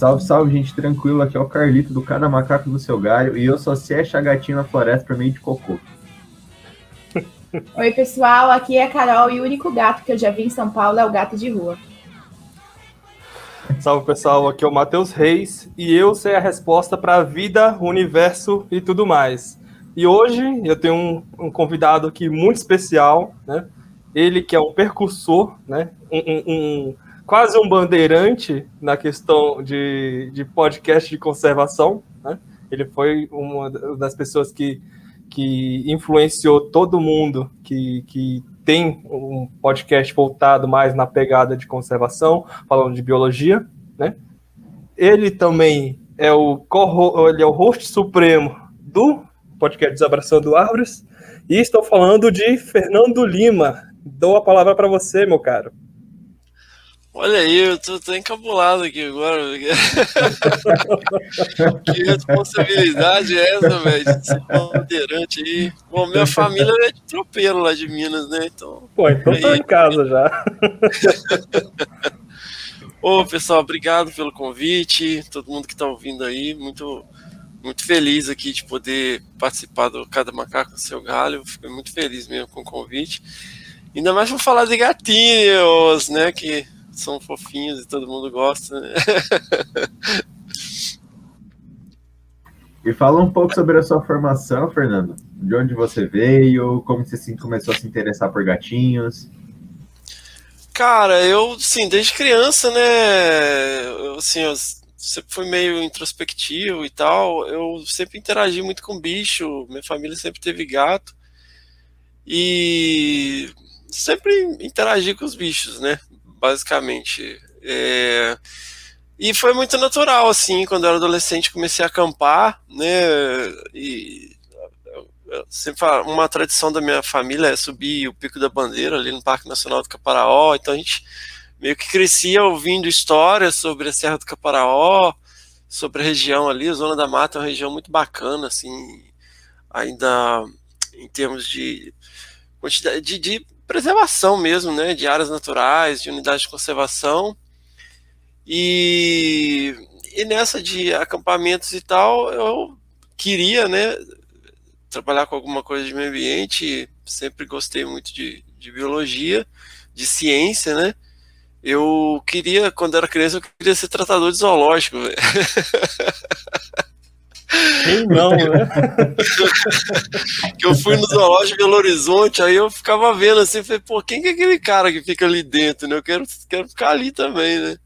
Salve, salve, gente, tranquilo. Aqui é o Carlito do Cada Macaco do Seu Galho e eu só sei achar gatinho na floresta por meio de cocô. Oi, pessoal, aqui é a Carol e o único gato que eu já vi em São Paulo é o gato de rua. Salve, pessoal, aqui é o Matheus Reis e eu sei a resposta para a vida, o universo e tudo mais. E hoje eu tenho um, um, convidado aqui muito especial, né? Ele que é um percursor, né? Um, um, um quase um bandeirante na questão de, de podcast de conservação. Né? Ele foi uma das pessoas que, que influenciou todo mundo que, que tem um podcast voltado mais na pegada de conservação, falando de biologia. Né? Ele também é o, ele é o host supremo do podcast Desabraçando Árvores. E estou falando de Fernando Lima. Dou a palavra para você, meu caro. Olha aí, eu tô, tô encabulado aqui agora. que responsabilidade é essa, velho? Ser bandeirante aí. Bom, minha família é de tropeiro lá de Minas, né? Então. Pô, então aí... tô em casa já. Ô, pessoal, obrigado pelo convite. Todo mundo que tá ouvindo aí, muito, muito feliz aqui de poder participar do Cada Macaco do Seu Galho. Fiquei muito feliz mesmo com o convite. Ainda mais para falar de gatinhos, né? Que são fofinhos e todo mundo gosta. Né? E fala um pouco sobre a sua formação, Fernando. De onde você veio, como você começou a se interessar por gatinhos? Cara, eu, sim, desde criança, né, eu, assim, eu sempre fui meio introspectivo e tal, eu sempre interagi muito com bicho, minha família sempre teve gato, e sempre interagi com os bichos, né, basicamente. É... E foi muito natural, assim, quando eu era adolescente comecei a acampar, né? E sempre uma tradição da minha família é subir o Pico da Bandeira ali no Parque Nacional do Caparaó, então a gente meio que crescia ouvindo histórias sobre a Serra do Caparaó, sobre a região ali, a Zona da Mata é uma região muito bacana, assim, ainda em termos de quantidade de, de preservação mesmo, né, de áreas naturais, de unidades de conservação. E, e nessa de acampamentos e tal, eu queria, né, trabalhar com alguma coisa de meio ambiente, sempre gostei muito de, de biologia, de ciência, né? Eu queria, quando era criança, eu queria ser tratador de zoológico. Quem não, né? que eu fui no zoológico de Belo Horizonte, aí eu ficava vendo assim, falei, pô, quem que é aquele cara que fica ali dentro, né? Eu quero, quero ficar ali também, né?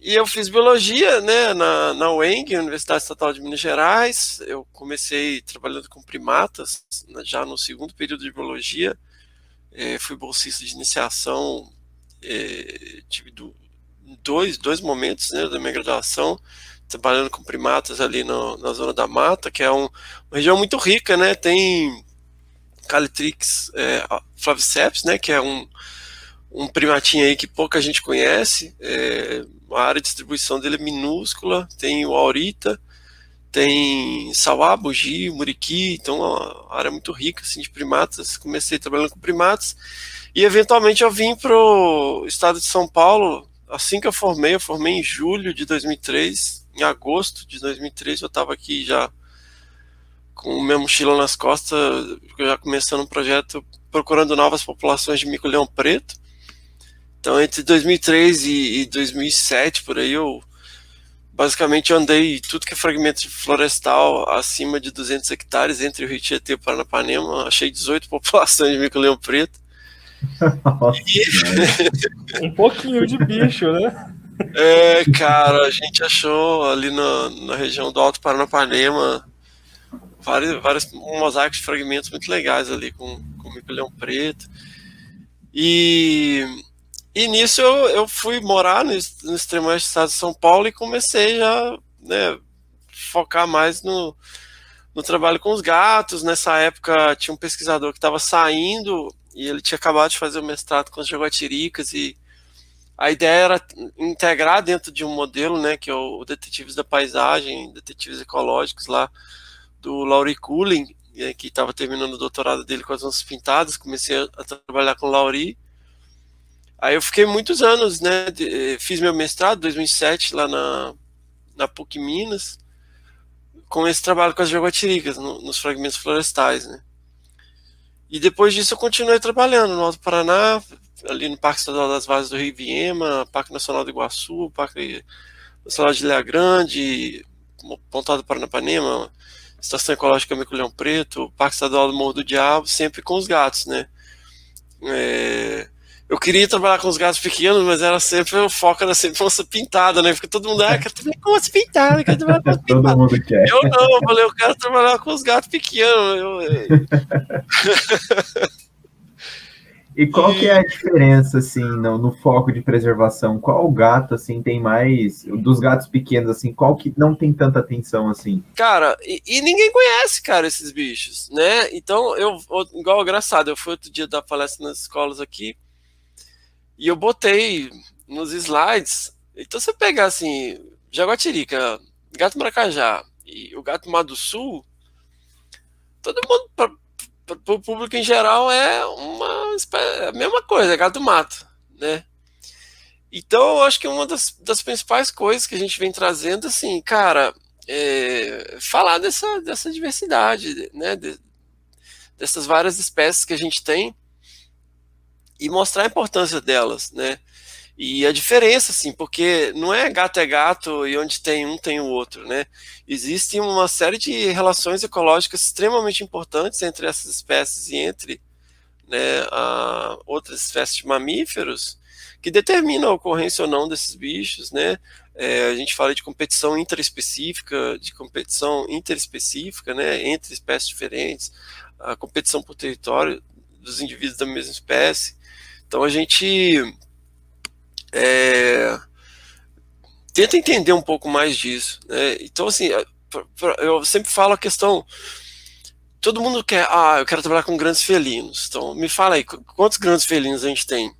E eu fiz biologia, né, na, na UENG, Universidade Estatal de Minas Gerais. Eu comecei trabalhando com primatas, já no segundo período de biologia. É, fui bolsista de iniciação, é, tive do, dois, dois momentos né, da minha graduação trabalhando com primatas ali no, na zona da mata, que é um, uma região muito rica, né? Tem Calitrix é, flaviceps, né? Que é um, um primatinho aí que pouca gente conhece. É, a área de distribuição dele é minúscula. Tem o aurita, tem sauá, bugi, muriqui. Então, é uma área muito rica assim, de primatas. Comecei trabalhando com primatas. E eventualmente eu vim para o estado de São Paulo. Assim que eu formei, eu formei em julho de 2003 em agosto de 2013, eu estava aqui já com minha mochila nas costas, já começando um projeto procurando novas populações de mico-leão preto. Então, entre 2003 e, e 2007, por aí, eu basicamente andei tudo que é fragmento de florestal acima de 200 hectares entre o Rio Tietê e o Paranapanema. Achei 18 populações de mico-leão preto. Nossa, e... um pouquinho de bicho, né? É, cara, a gente achou ali na, na região do Alto Paranapanema vários, vários um mosaico de fragmentos muito legais ali com, com mico-leão preto. E, e nisso eu, eu fui morar no, no extremo oeste do estado de São Paulo e comecei a né, focar mais no, no trabalho com os gatos. Nessa época tinha um pesquisador que estava saindo e ele tinha acabado de fazer o mestrado com as jaguatiricas e a ideia era integrar dentro de um modelo, né, que é o Detetives da Paisagem, Detetives Ecológicos lá, do Laurie Cullen, é, que estava terminando o doutorado dele com as onças pintadas, comecei a, trabalhar com o Laurie, Aí eu fiquei muitos anos, né? de- fiz meu mestrado, 2007, lá na, na PUC Minas, com esse trabalho com as jaguatiricas, no- nos fragmentos florestais, né? E depois disso eu continuei trabalhando no Alto Paraná, ali no Parque Estadual das Vazes do Rio Viema, Parque Nacional do Iguaçu, Parque Nacional de Ilha Grande, Pontal do Paranapanema, Estação Ecológica Mico Leão Preto, Parque Estadual do Morro do Diabo, sempre com os gatos, né? É, eu queria trabalhar com os gatos pequenos, mas era sempre, o foco era sempre onça pintada, né? Porque todo mundo, ah, quero trabalhar com onça pintada, quero trabalhar com onça Todo pintada. mundo quer. Eu não, eu falei, eu quero trabalhar com os gatos pequenos. Eu, eu- E qual que é a diferença, assim, no, no foco de preservação? Qual gato, assim, tem mais... Dos gatos pequenos, assim, qual que não tem tanta atenção, assim? Cara, e, e ninguém conhece, cara, esses bichos, né? Então, eu, igual, engraçado, eu fui outro dia dar palestra nas escolas aqui e eu botei nos slides. Então, você pegar assim, jaguatirica, gato maracajá e o gato mar do sul, todo mundo, para o público em geral, é uma espé- a mesma coisa, é gato mato, né? Então, eu acho que uma das, das principais coisas que a gente vem trazendo, assim, cara, é, falar dessa, dessa diversidade, né, de- dessas várias espécies que a gente tem e mostrar a importância delas, né, e a diferença, assim, porque não é gato é gato e onde tem um tem o outro, né, existe uma série de relações ecológicas extremamente importantes entre essas espécies e entre, né, a, outras espécies de mamíferos que determinam a ocorrência ou não desses bichos, né, é, a gente fala de competição interespecífica, de competição interespecífica, né, entre espécies diferentes, a competição por território dos indivíduos da mesma espécie. Então a gente é, tenta entender um pouco mais disso. Né? Então, assim, pra- eu sempre falo a questão. Todo mundo quer, ah, eu quero trabalhar com grandes felinos. Então, me fala aí, qu- quantos grandes felinos a gente tem?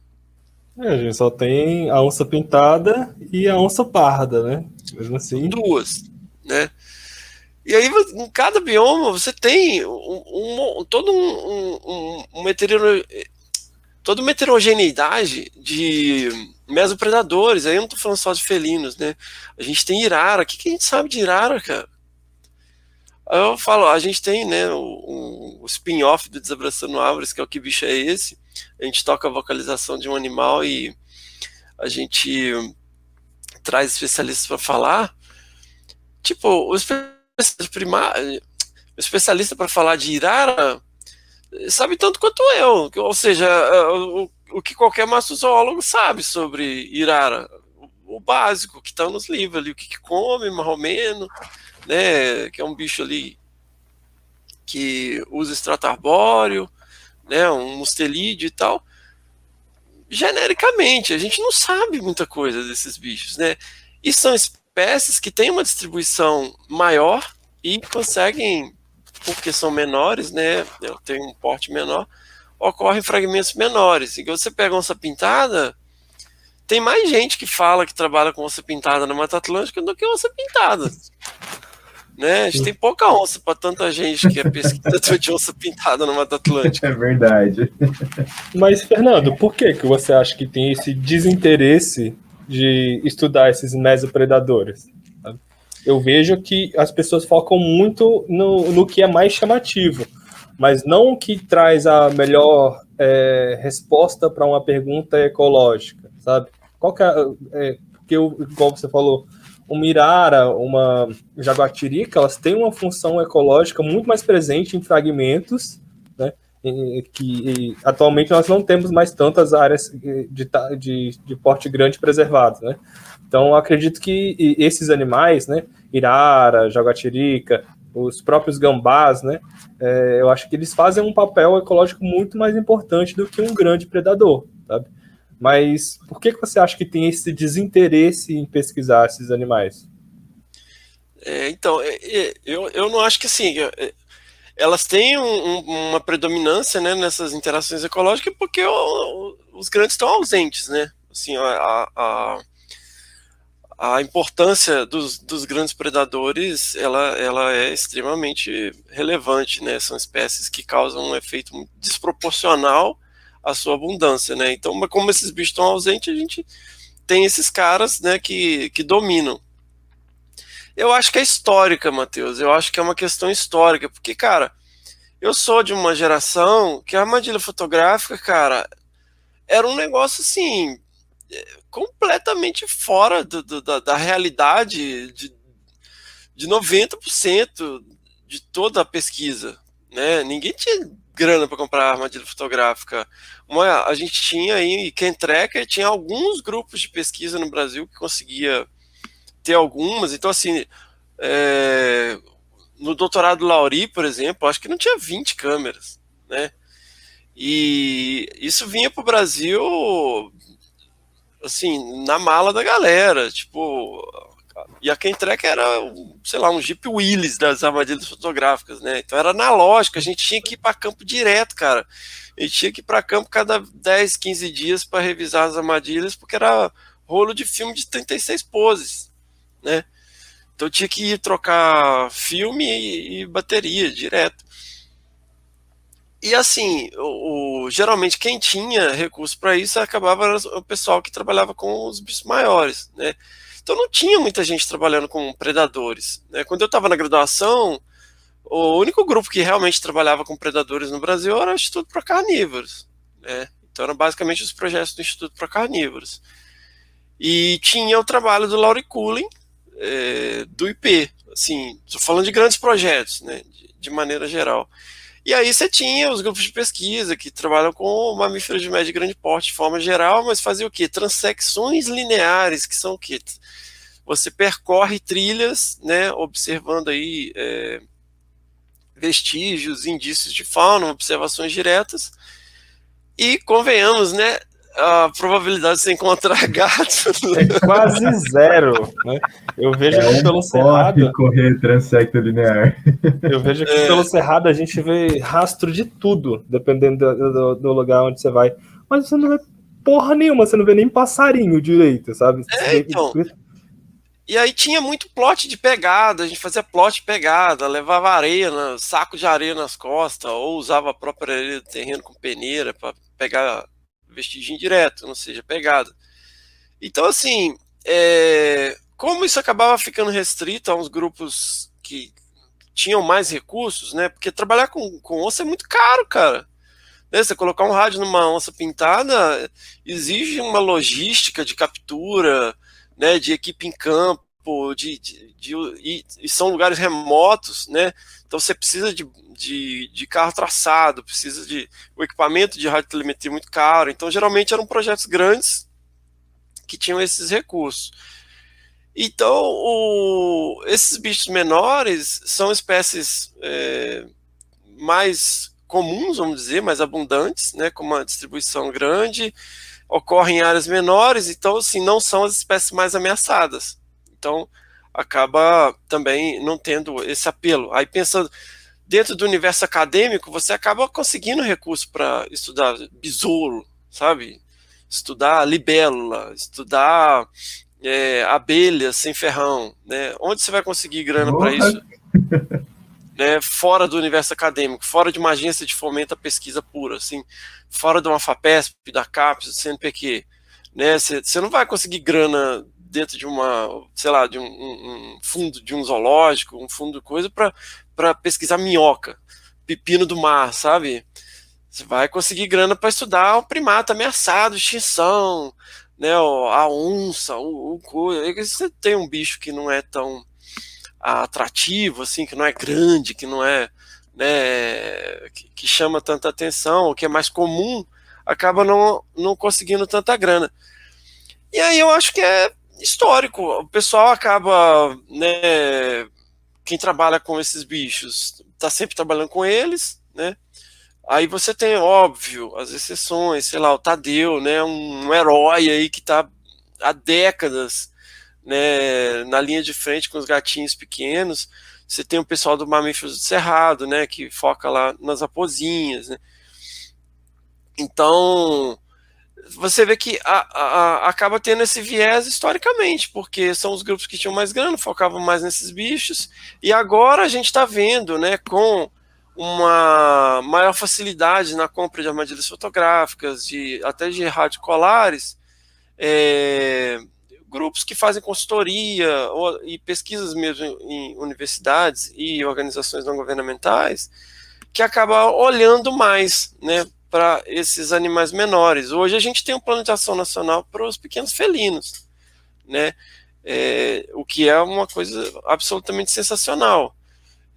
É, a gente só tem a onça pintada e a onça parda, né? Mesmo assim. duas, né? E aí, em cada bioma, você tem um, um- todo um, um, um- uma toda uma heterogeneidade de mesopredadores. Aí eu não tô falando só de felinos, né? A gente tem irara. O que, que a gente sabe de irara, cara? Aí eu falo, a gente tem, né, o, o- spin-off do Desabraçando Árvores, que é o que bicho é esse. A gente toca a vocalização de um animal e a gente traz especialistas para falar. Tipo, o especialista para falar de Irara sabe tanto quanto eu, ou seja, o, o que qualquer massozoólogo sabe sobre Irara, o, básico que está nos livros ali, o que, que come, mais ou menos, né, que é um bicho ali que usa extrato arbóreo, né, um mustelídeo e tal. Genericamente, a gente não sabe muita coisa desses bichos, né? E são espécies que têm uma distribuição maior e conseguem, porque são menores, né? Tem um porte menor, ocorrem fragmentos menores. E você pega onça pintada, tem mais gente que fala que trabalha com onça pintada na Mata Atlântica do que onça pintada. Né? A gente tem pouca onça para tanta gente que é pesquisador de onça pintada na Mata Atlântica. É verdade. Mas, Fernando, por que, que você acha que tem esse desinteresse de estudar esses mesopredadores? Eu vejo que as pessoas focam muito no, no que é mais chamativo, mas não o que traz a melhor é, resposta para uma pergunta ecológica, sabe? Qual que é, é, porque, igual você falou, uma irara, uma jaguatirica, elas têm uma função ecológica muito mais presente em fragmentos, né? Que e, atualmente nós não temos mais tantas áreas de, de, de porte grande preservadas, né? Então, acredito que esses animais, né, irara, jaguatirica, os próprios gambás, né, é, eu acho que eles fazem um papel ecológico muito mais importante do que um grande predador, sabe? Mas por que, que você acha que tem esse desinteresse em pesquisar esses animais? É, então, eu, eu não acho que assim, elas têm um, uma predominância né, nessas interações ecológicas porque o, os grandes estão ausentes, né? Assim, a, a, a importância dos, dos, grandes predadores ela, ela é extremamente relevante, né? São espécies que causam um efeito desproporcional a sua abundância, né? Então, como esses bichos estão ausentes, a gente tem esses caras, né, que, que dominam. Eu acho que é histórica, Matheus. Eu acho que é uma questão histórica, porque, cara, eu sou de uma geração que a armadilha fotográfica, cara, era um negócio assim completamente fora do, do, da, da, realidade de, de 90% de toda a pesquisa. Né? Ninguém tinha grana para comprar armadilha fotográfica. Uma, a gente tinha aí, quem Tracker tinha alguns grupos de pesquisa no Brasil que conseguia ter algumas. Então, assim, é, no doutorado Lauri, por exemplo, acho que não tinha 20 câmeras, né? E isso vinha para o Brasil, assim, na mala da galera, tipo, e a Kentrek era, sei lá, um Jeep Willys das armadilhas fotográficas, né? Então era analógico, a gente tinha que ir para campo direto, cara. A gente tinha que ir para campo cada 10, 15 dias para revisar as armadilhas, porque era rolo de filme de 36 poses, né? Então tinha que ir trocar filme e, e bateria direto. E assim, o, o, geralmente quem tinha recurso para isso acabava o pessoal que trabalhava com os bichos maiores, né? Então não tinha muita gente trabalhando com predadores. Né? Quando eu estava na graduação, o único grupo que realmente trabalhava com predadores no Brasil era o Instituto para Carnívoros. Né? Então eram basicamente os projetos do Instituto para Carnívoros. E tinha o trabalho do Laurie Cullen, é, do IP. Assim, estou falando de grandes projetos, né, de, de, maneira geral. E aí você tinha os grupos de pesquisa que trabalham com mamíferos de médio e grande porte de forma geral, mas fazia o quê? Transecções lineares, que são o quê? Você percorre trilhas, né, observando aí é, vestígios, indícios de fauna, observações diretas, e convenhamos, né, a probabilidade de você encontrar gatos é quase zero, né? Eu vejo é aqui um pelo cerrado correr transecto linear. Eu vejo aqui é. pelo cerrado a gente vê rastro de tudo, dependendo do, do, do, lugar onde você vai. Mas você não vê porra nenhuma, você não vê nem passarinho direito, sabe? É, então. E aí tinha muito plot de pegada, a gente fazia plot de pegada, levava areia, saco de areia nas costas, ou usava a própria areia do terreno com peneira para pegar vestígio indireto, não seja pegada. Então, assim, é, como isso acabava ficando restrito a uns grupos que tinham mais recursos, né? Porque trabalhar com, com onça é muito caro, cara. Né, você colocar um rádio numa onça pintada exige uma logística de captura, né? De equipe em campo, de, de, de e, e, são lugares remotos, né? Então você precisa de, de, de carro traçado, precisa de o equipamento de radiotelemetria muito caro. Então geralmente eram projetos grandes que tinham esses recursos. Então o, esses bichos menores são espécies é, mais comuns, vamos dizer, mais abundantes, né? Com uma distribuição grande, ocorrem em áreas menores, então assim não são as espécies mais ameaçadas. Então acaba também não tendo esse apelo. Aí pensando dentro do universo acadêmico, você acaba conseguindo recurso para estudar besouro, sabe? Estudar libélula, estudar é, abelha sem ferrão, né? Onde você vai conseguir grana para isso? né? Fora do universo acadêmico, fora de uma agência de fomento à pesquisa pura, assim, fora de uma FAPESP, da CAPES, do CNPq, né? Você não vai conseguir grana dentro de uma, sei lá, de um, um fundo de um zoológico, um fundo de coisa para pesquisar minhoca, pepino do mar, sabe? Você vai conseguir grana para estudar o primata ameaçado, extinção, né, a onça, o, o coisa. Você tem um bicho que não é tão atrativo, assim, que não é grande, que não é, né, que, que chama tanta atenção, o que é mais comum, acaba não, não conseguindo tanta grana. E aí eu acho que é histórico. O pessoal acaba, né, quem trabalha com esses bichos está sempre trabalhando com eles, né? Aí você tem, óbvio, as exceções, sei lá, o Tadeu, né, um, um herói aí que está há décadas, né, na linha de frente com os gatinhos pequenos. Você tem o pessoal do Mamíferos do Cerrado, né, que foca lá nas raposinhas, né? Então, você vê que a, a, acaba tendo esse viés historicamente, porque são os grupos que tinham mais grana, focavam mais nesses bichos, e agora a gente está vendo, né, com uma maior facilidade na compra de armadilhas fotográficas, de até de radiocolares, é, grupos que fazem consultoria ou, e pesquisas mesmo em universidades e organizações não governamentais, que acabam olhando mais né, para esses animais menores. Hoje a gente tem um plano de ação nacional para os pequenos felinos, né, é, o que é uma coisa absolutamente sensacional.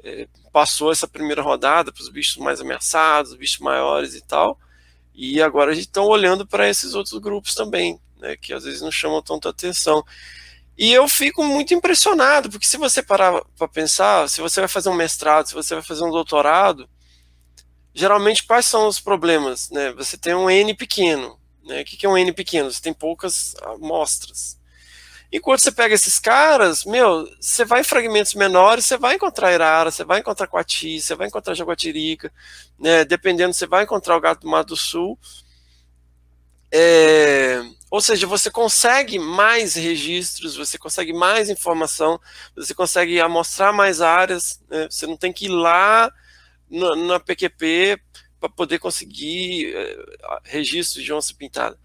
É, passou essa primeira rodada para os bichos mais ameaçados, bichos maiores e tal, e agora a gente está olhando para esses outros grupos também, né, que às vezes não chamam tanta atenção. E eu fico muito impressionado, porque se você parar para pensar, se você vai fazer um mestrado, se você vai fazer um doutorado, geralmente quais são os problemas? Né? Você tem um N pequeno. Né? O que é um N pequeno? Você tem poucas amostras. E quando você pega esses caras, meu, você vai em fragmentos menores, você vai encontrar Irara, você vai encontrar Coati, você vai encontrar Jaguatirica, né? Dependendo, você vai encontrar o gato do Mato do Sul. É, ou seja, você consegue mais registros, você consegue mais informação, você consegue amostrar mais áreas, né? você não tem que ir lá na, na PQP para poder conseguir é, registros de onça pintada.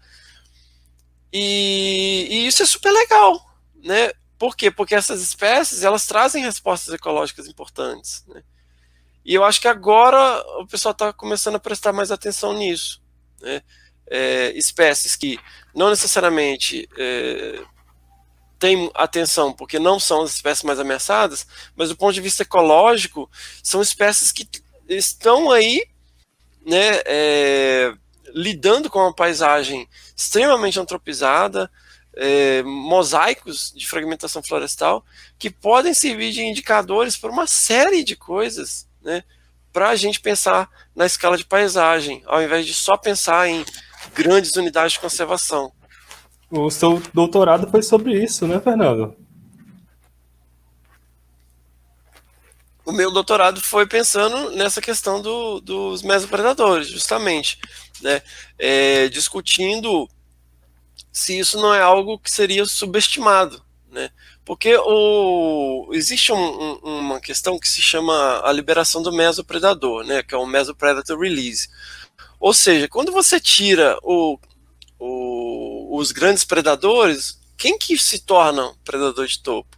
E, e, isso é super legal, né? Por quê? Porque essas espécies elas trazem respostas ecológicas importantes, né? E eu acho que agora o pessoal está começando a prestar mais atenção nisso, né? é, espécies que não necessariamente é, têm atenção porque não são as espécies mais ameaçadas, mas do ponto de vista ecológico, são espécies que estão aí né, é, lidando com uma paisagem extremamente antropizada, é, mosaicos de fragmentação florestal, que podem servir de indicadores para uma série de coisas, né, para a gente pensar na escala de paisagem, ao invés de só pensar em grandes unidades de conservação. O seu doutorado foi sobre isso, né, Fernando? O meu doutorado foi pensando nessa questão do, dos mesopredadores, justamente, né, é, discutindo se isso não é algo que seria subestimado, né, porque o, existe um, um, uma questão que se chama a liberação do mesopredador, né, que é o mesopredator release. Ou seja, quando você tira o, o, os grandes predadores, quem que se torna predador de topo?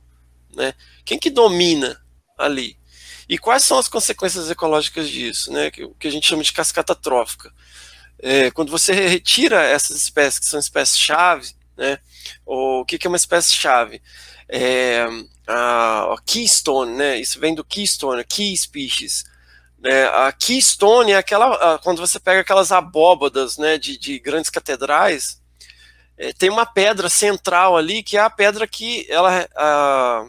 Né? Quem que domina ali? E quais são as consequências ecológicas disso? Né? Que, que a gente chama de cascata trófica. É, quando você retira essas espécies, que são espécies-chave, né? o que, que é uma espécie-chave? É, a, a, keystone, né? isso vem do keystone, key species, né, a Keystone é aquela. Quando você pega aquelas abóbadas né, de, de grandes catedrais, é, tem uma pedra central ali que é a pedra que ela, a,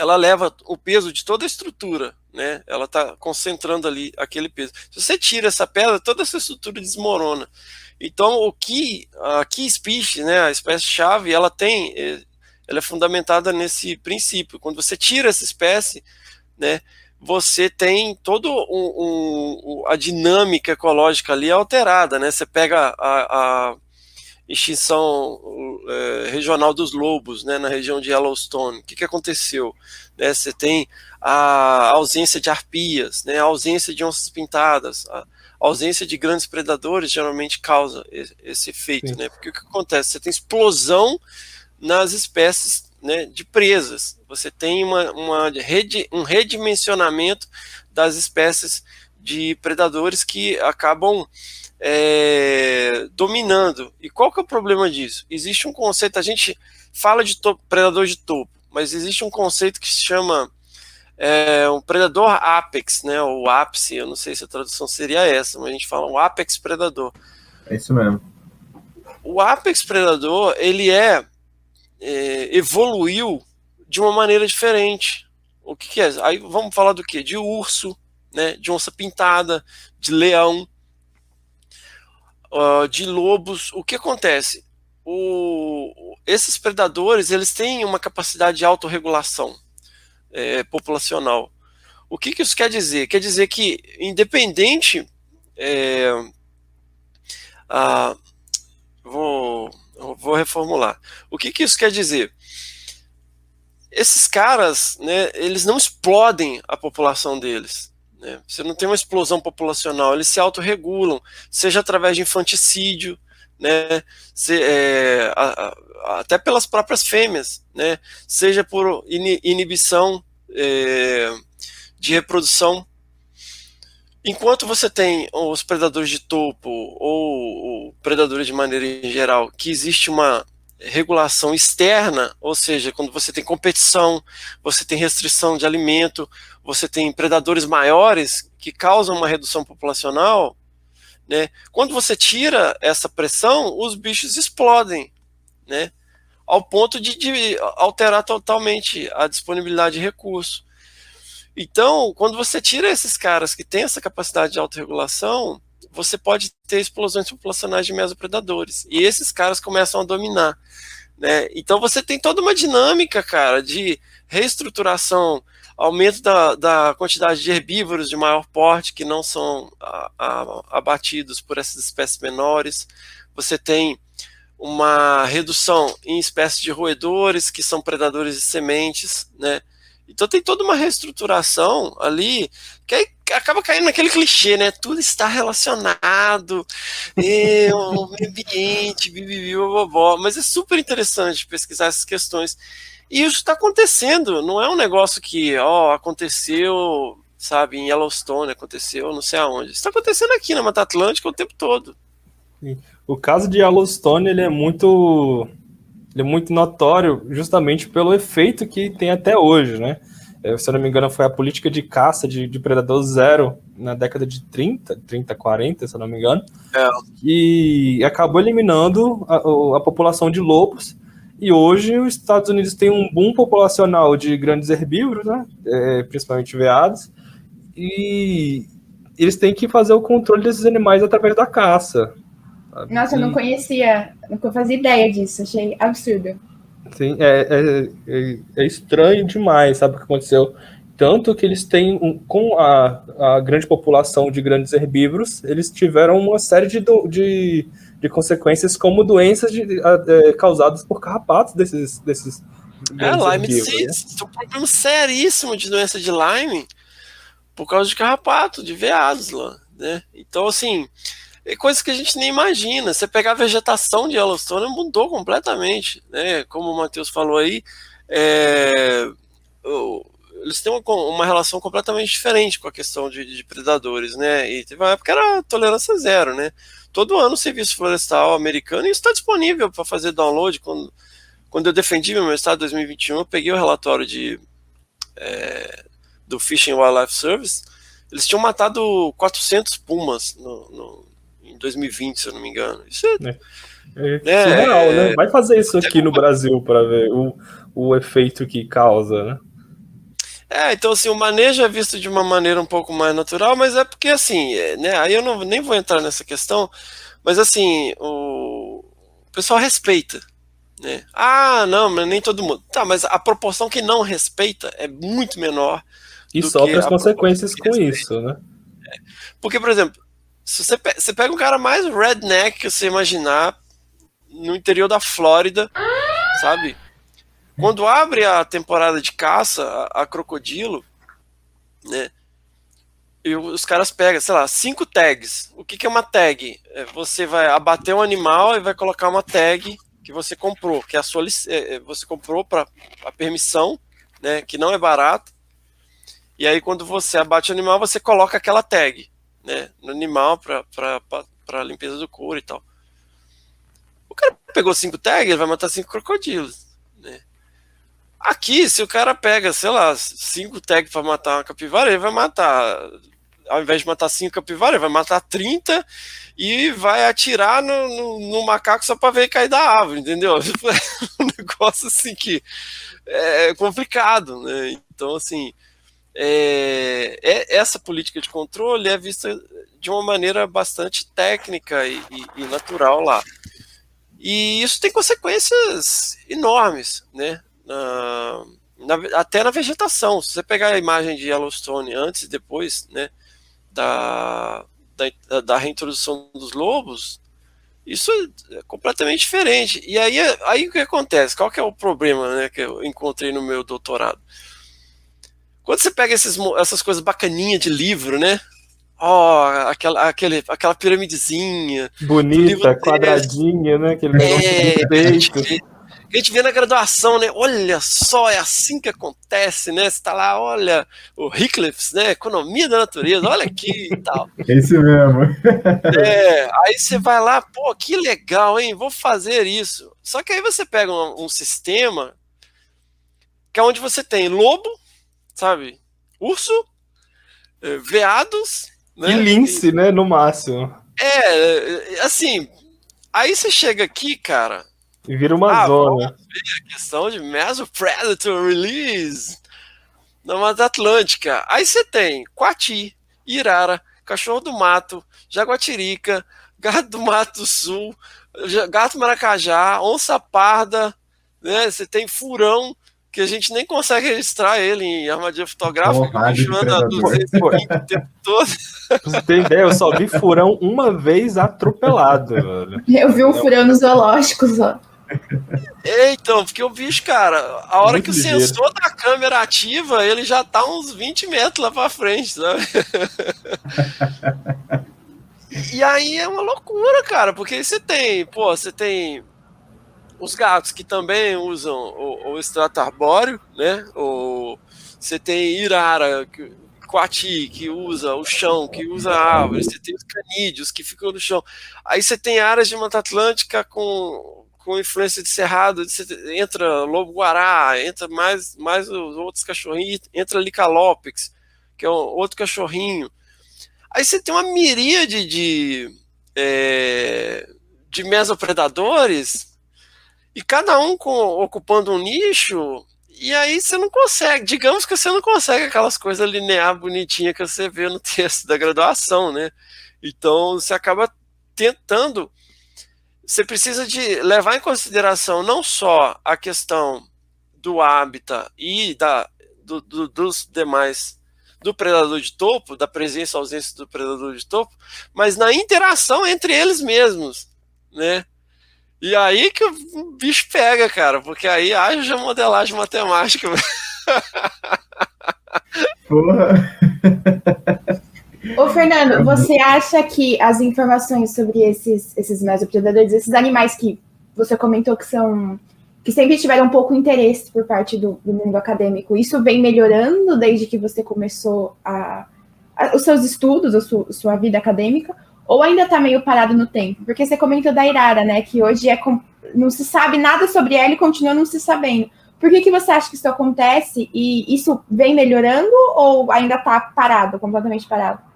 ela leva o peso de toda a estrutura. Né, ela está concentrando ali aquele peso. Se você tira essa pedra, toda essa estrutura desmorona. Então, o que a key species, né, a espécie-chave, ela tem, é, ela é fundamentada nesse princípio. Quando você tira essa espécie, né, você tem toda um, um, a dinâmica ecológica ali alterada, né? Você pega a, a extinção é, regional dos lobos, né, na região de Yellowstone. O que, que aconteceu? Né, você tem a ausência de arpias, né, a ausência de onças pintadas, a ausência de grandes predadores geralmente causa esse efeito, né? Porque o que acontece? Você tem explosão nas espécies né, de presas. Você tem uma, uma rede, um redimensionamento das espécies de predadores que acabam é, dominando. E qual que é o problema disso? Existe um conceito, a gente fala de topo, predador de topo, mas existe um conceito que se chama é, um predador apex, né, ou ápice, eu não sei se a tradução seria essa, mas a gente fala um apex predador. É isso mesmo. O apex predador, ele é é, evoluiu de uma maneira diferente. O que, que, é? Aí vamos falar do que? De urso, né? de onça pintada, de leão, uh, de lobos. O que acontece? O, esses predadores eles têm uma capacidade de autorregulação é, populacional. O que, que isso quer dizer? Quer dizer que, independente. É, vou vou reformular. O que, que isso quer dizer? Esses caras, né, eles não explodem a população deles. Né? Você não tem uma explosão populacional, eles se autorregulam, seja através de infanticídio, né? Se, é, a, a, até pelas próprias fêmeas, né? seja por inibição é, de reprodução. Enquanto você tem os predadores de topo ou, predadores de maneira em geral, que existe uma regulação externa, ou seja, quando você tem competição, você tem restrição de alimento, você tem predadores maiores que causam uma redução populacional, né? Quando você tira essa pressão, os bichos explodem, né? Ao ponto de, de alterar totalmente a disponibilidade de recurso. Então, quando você tira esses caras que têm essa capacidade de autorregulação, você pode ter explosões populacionais de mesopredadores. E esses caras começam a dominar. Né? Então você tem toda uma dinâmica, cara, de reestruturação, aumento da, da quantidade de herbívoros de maior porte que não são a, a, abatidos por essas espécies menores. Você tem uma redução em espécies de roedores que são predadores de sementes, né? Então tem toda uma reestruturação ali que acaba caindo naquele clichê, né? Tudo está relacionado, é, o ambiente, bibibi, bobó. Mas é super interessante pesquisar essas questões. E isso está acontecendo, não é um negócio que, ó, aconteceu, sabe, em Yellowstone, aconteceu não sei aonde. Está acontecendo aqui na Mata Atlântica o tempo todo. O caso de Yellowstone, ele é muito ele é muito notório justamente pelo efeito que tem até hoje, né? É, se eu não me engano, foi a política de caça de, de predador zero na década de 30, 30, 40, se eu não me engano, é. e acabou eliminando a, a, população de lobos. E hoje os Estados Unidos têm um boom populacional de grandes herbívoros, né? É, principalmente veados, e eles têm que fazer o controle desses animais através da caça. Sabe? Nossa, eu não conhecia, nunca fazia ideia disso, achei absurdo. Sim, é, é, é, é estranho demais, sabe o que aconteceu? Tanto que eles têm, um, com a, a grande população de grandes herbívoros, eles tiveram uma série de, de, de consequências, como doenças de, é, causadas por carrapatos desses. desses é, Lyme disease. Né? um problema seríssimo de doença de Lyme por causa de carrapato, de veados lá. Né? Então, assim, é coisa que a gente nem imagina. Você pegar a vegetação de Yellowstone mudou completamente, né? Como o Matheus falou aí, é, eles têm uma, uma, relação completamente diferente com a questão de, de, predadores, né? E teve uma época que era tolerância zero, né? Todo ano o Serviço Florestal americano e está disponível para fazer download. Quando, quando eu defendi meu estado 2021, eu peguei o relatório de, é, do Fish and Wildlife Service. Eles tinham matado 400 pumas no, no 2020, se eu não me engano. Isso é. é. É, é surreal, né? Vai fazer isso aqui no Brasil para ver o, o efeito que causa, né? É, então assim, o manejo é visto de uma maneira um pouco mais natural, mas é porque assim, é, né, aí eu não, nem vou entrar nessa questão, mas assim, o, o pessoal respeita, né? Ah, não, mas nem todo mundo. Tá, mas a proporção que não respeita é muito menor. E sofre as consequências com isso, né? É. Porque, por exemplo, se você, pe você pega um cara mais redneck que você imaginar no interior da Flórida, sabe? Quando abre a temporada de caça a, a crocodilo, né? E os caras pegam, sei lá, cinco tags. O que, que é uma tag? É, você vai abater um animal e vai colocar uma tag que você comprou, que é a sua é, é, você comprou para a permissão, né? Que não é barato. E aí quando você abate o animal, você coloca aquela tag né, no animal para limpeza do couro e tal. O cara pegou cinco tags, ele vai matar cinco crocodilos. Né? Aqui, se o cara pega, sei lá, cinco tags para matar uma capivara, ele vai matar, ao invés de matar cinco capivaras, ele vai matar 30 e vai atirar no, no, no macaco só para ver cair da árvore, entendeu? um negócio assim que é complicado, né? Então, assim, é, é, essa política de controle é vista de uma maneira bastante técnica e, e, e natural lá. E isso tem consequências enormes, né? Na, na, até na vegetação. Se você pegar a imagem de Yellowstone antes e depois, né, da, da, da reintrodução dos lobos, isso é completamente diferente. E aí, aí o que acontece? Qual que é o problema né, que eu encontrei no meu doutorado? Quando você pega esses, essas coisas bacaninhas de livro, né? Ó, oh, aquela, aquele, aquela piramidezinha. Bonita, quadradinha, né? Aquele é, negócio feito a gente vê na graduação, né? Olha só, é assim que acontece, né? Você tá lá, olha, o Hickliffs, né? Economia da natureza, olha aqui e tal. Esse mesmo. É, aí você vai lá, pô, que legal, hein? Vou fazer isso. Só que aí você pega um, um sistema que é onde você tem lobo, sabe? Urso, eh, veados. Né? E lince, e, né? No máximo. É, assim. Aí você chega aqui, cara, e vira uma ah, zona. a questão de Meso Predator Release na Mata Atlântica. Aí você tem Quati, Irara, Cachorro do Mato, Jaguatirica, Gato do Mato Sul, Gato Maracajá, Onça Parda, né? Você tem Furão, que a gente nem consegue registrar ele em armadilha fotográfica, continuando a 220 o tempo todo. você tem ideia, eu só vi furão uma vez atropelado. Velho. Eu vi um furão no zoológico só. É, então, porque o bicho, cara, a hora Muito que o ligeiro. sensor da câmera ativa, ele já tá uns 20 metros lá pra frente, sabe? e aí é uma loucura, cara, porque você tem, pô, você tem os gatos que também usam o, o extrato arbóreo, né? O, você tem Irara, que, Coati, que usa o chão, que usa árvores, você tem os canídeos que ficam no chão. Aí você tem áreas de Mata Atlântica com com influência de cerrado, entra lobo-guará, entra mais, mais os outros cachorrinhos, entra licalópex, que é um outro cachorrinho. Aí você tem uma miríade de, é, de mesopredadores, e cada um com, ocupando um nicho, e aí você não consegue, digamos que você não consegue aquelas coisas linear bonitinhas que você vê no texto da graduação, né? Então você acaba tentando você precisa de levar em consideração não só a questão do hábitat e da, do, do, dos demais do predador de topo, da presença ou ausência do predador de topo, mas na interação entre eles mesmos, né? E aí que o bicho pega, cara, porque aí haja modelagem matemática. Porra! Ô, Fernando, você acha que as informações sobre esses, esses mesopredadores, esses animais que você comentou que são que sempre tiveram um pouco interesse por parte do, do mundo acadêmico, isso vem melhorando desde que você começou a, a os seus estudos, a sua, a sua vida acadêmica, ou ainda está meio parado no tempo? Porque você comentou da Irara, né, que hoje é não se sabe nada sobre ela e continua não se sabendo. Por que, que você acha que isso acontece e isso vem melhorando ou ainda está parado, completamente parado?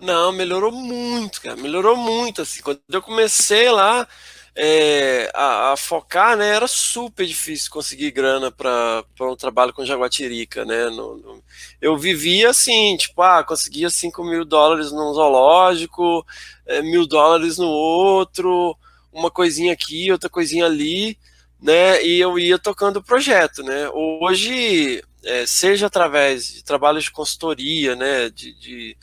Não, melhorou muito, cara. Melhorou muito. Assim, quando eu comecei lá é, a, a, focar, né, era super difícil conseguir grana para um trabalho com jaguatirica, né? No, no, eu vivia assim, tipo, ah, conseguia 5 mil dólares num zoológico, é, mil dólares no outro, uma coisinha aqui, outra coisinha ali, né? E eu ia tocando o projeto, né? Hoje, é, seja através de trabalhos de consultoria, né, de, de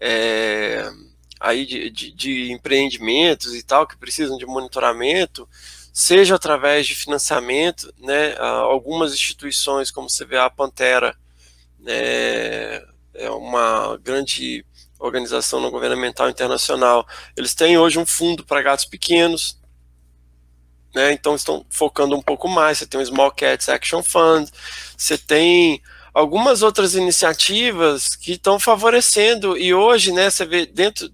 é, aí de, de, de, empreendimentos e tal que precisam de monitoramento, seja através de financiamento, né, algumas instituições como você vê a Pantera é, é uma grande organização não governamental internacional. Eles têm hoje um fundo para gatos pequenos, né, então estão focando um pouco mais. Você tem o Small Cats Action Fund, você tem algumas outras iniciativas que estão favorecendo, e hoje, né, você vê dentro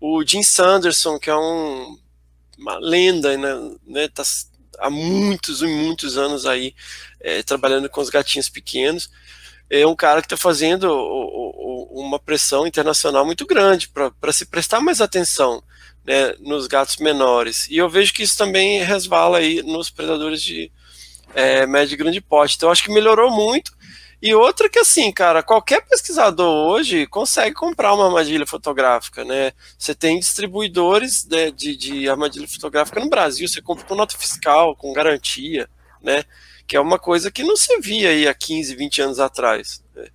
o Jim Sanderson, que é um, uma lenda, né, né tá há muitos e muitos anos aí é, trabalhando com os gatinhos pequenos, é um cara que está fazendo o, o, uma pressão internacional muito grande para se prestar mais atenção né, nos gatos menores. E eu vejo que isso também resvala aí nos predadores de é, médio e grande porte. Então, acho que melhorou muito. E outra que assim, cara, qualquer pesquisador hoje consegue comprar uma armadilha fotográfica, né? Você tem distribuidores né, de, de armadilha fotográfica no Brasil, você compra com nota fiscal, com garantia, né? Que é uma coisa que não se via aí há 15, 20 anos atrás. Né?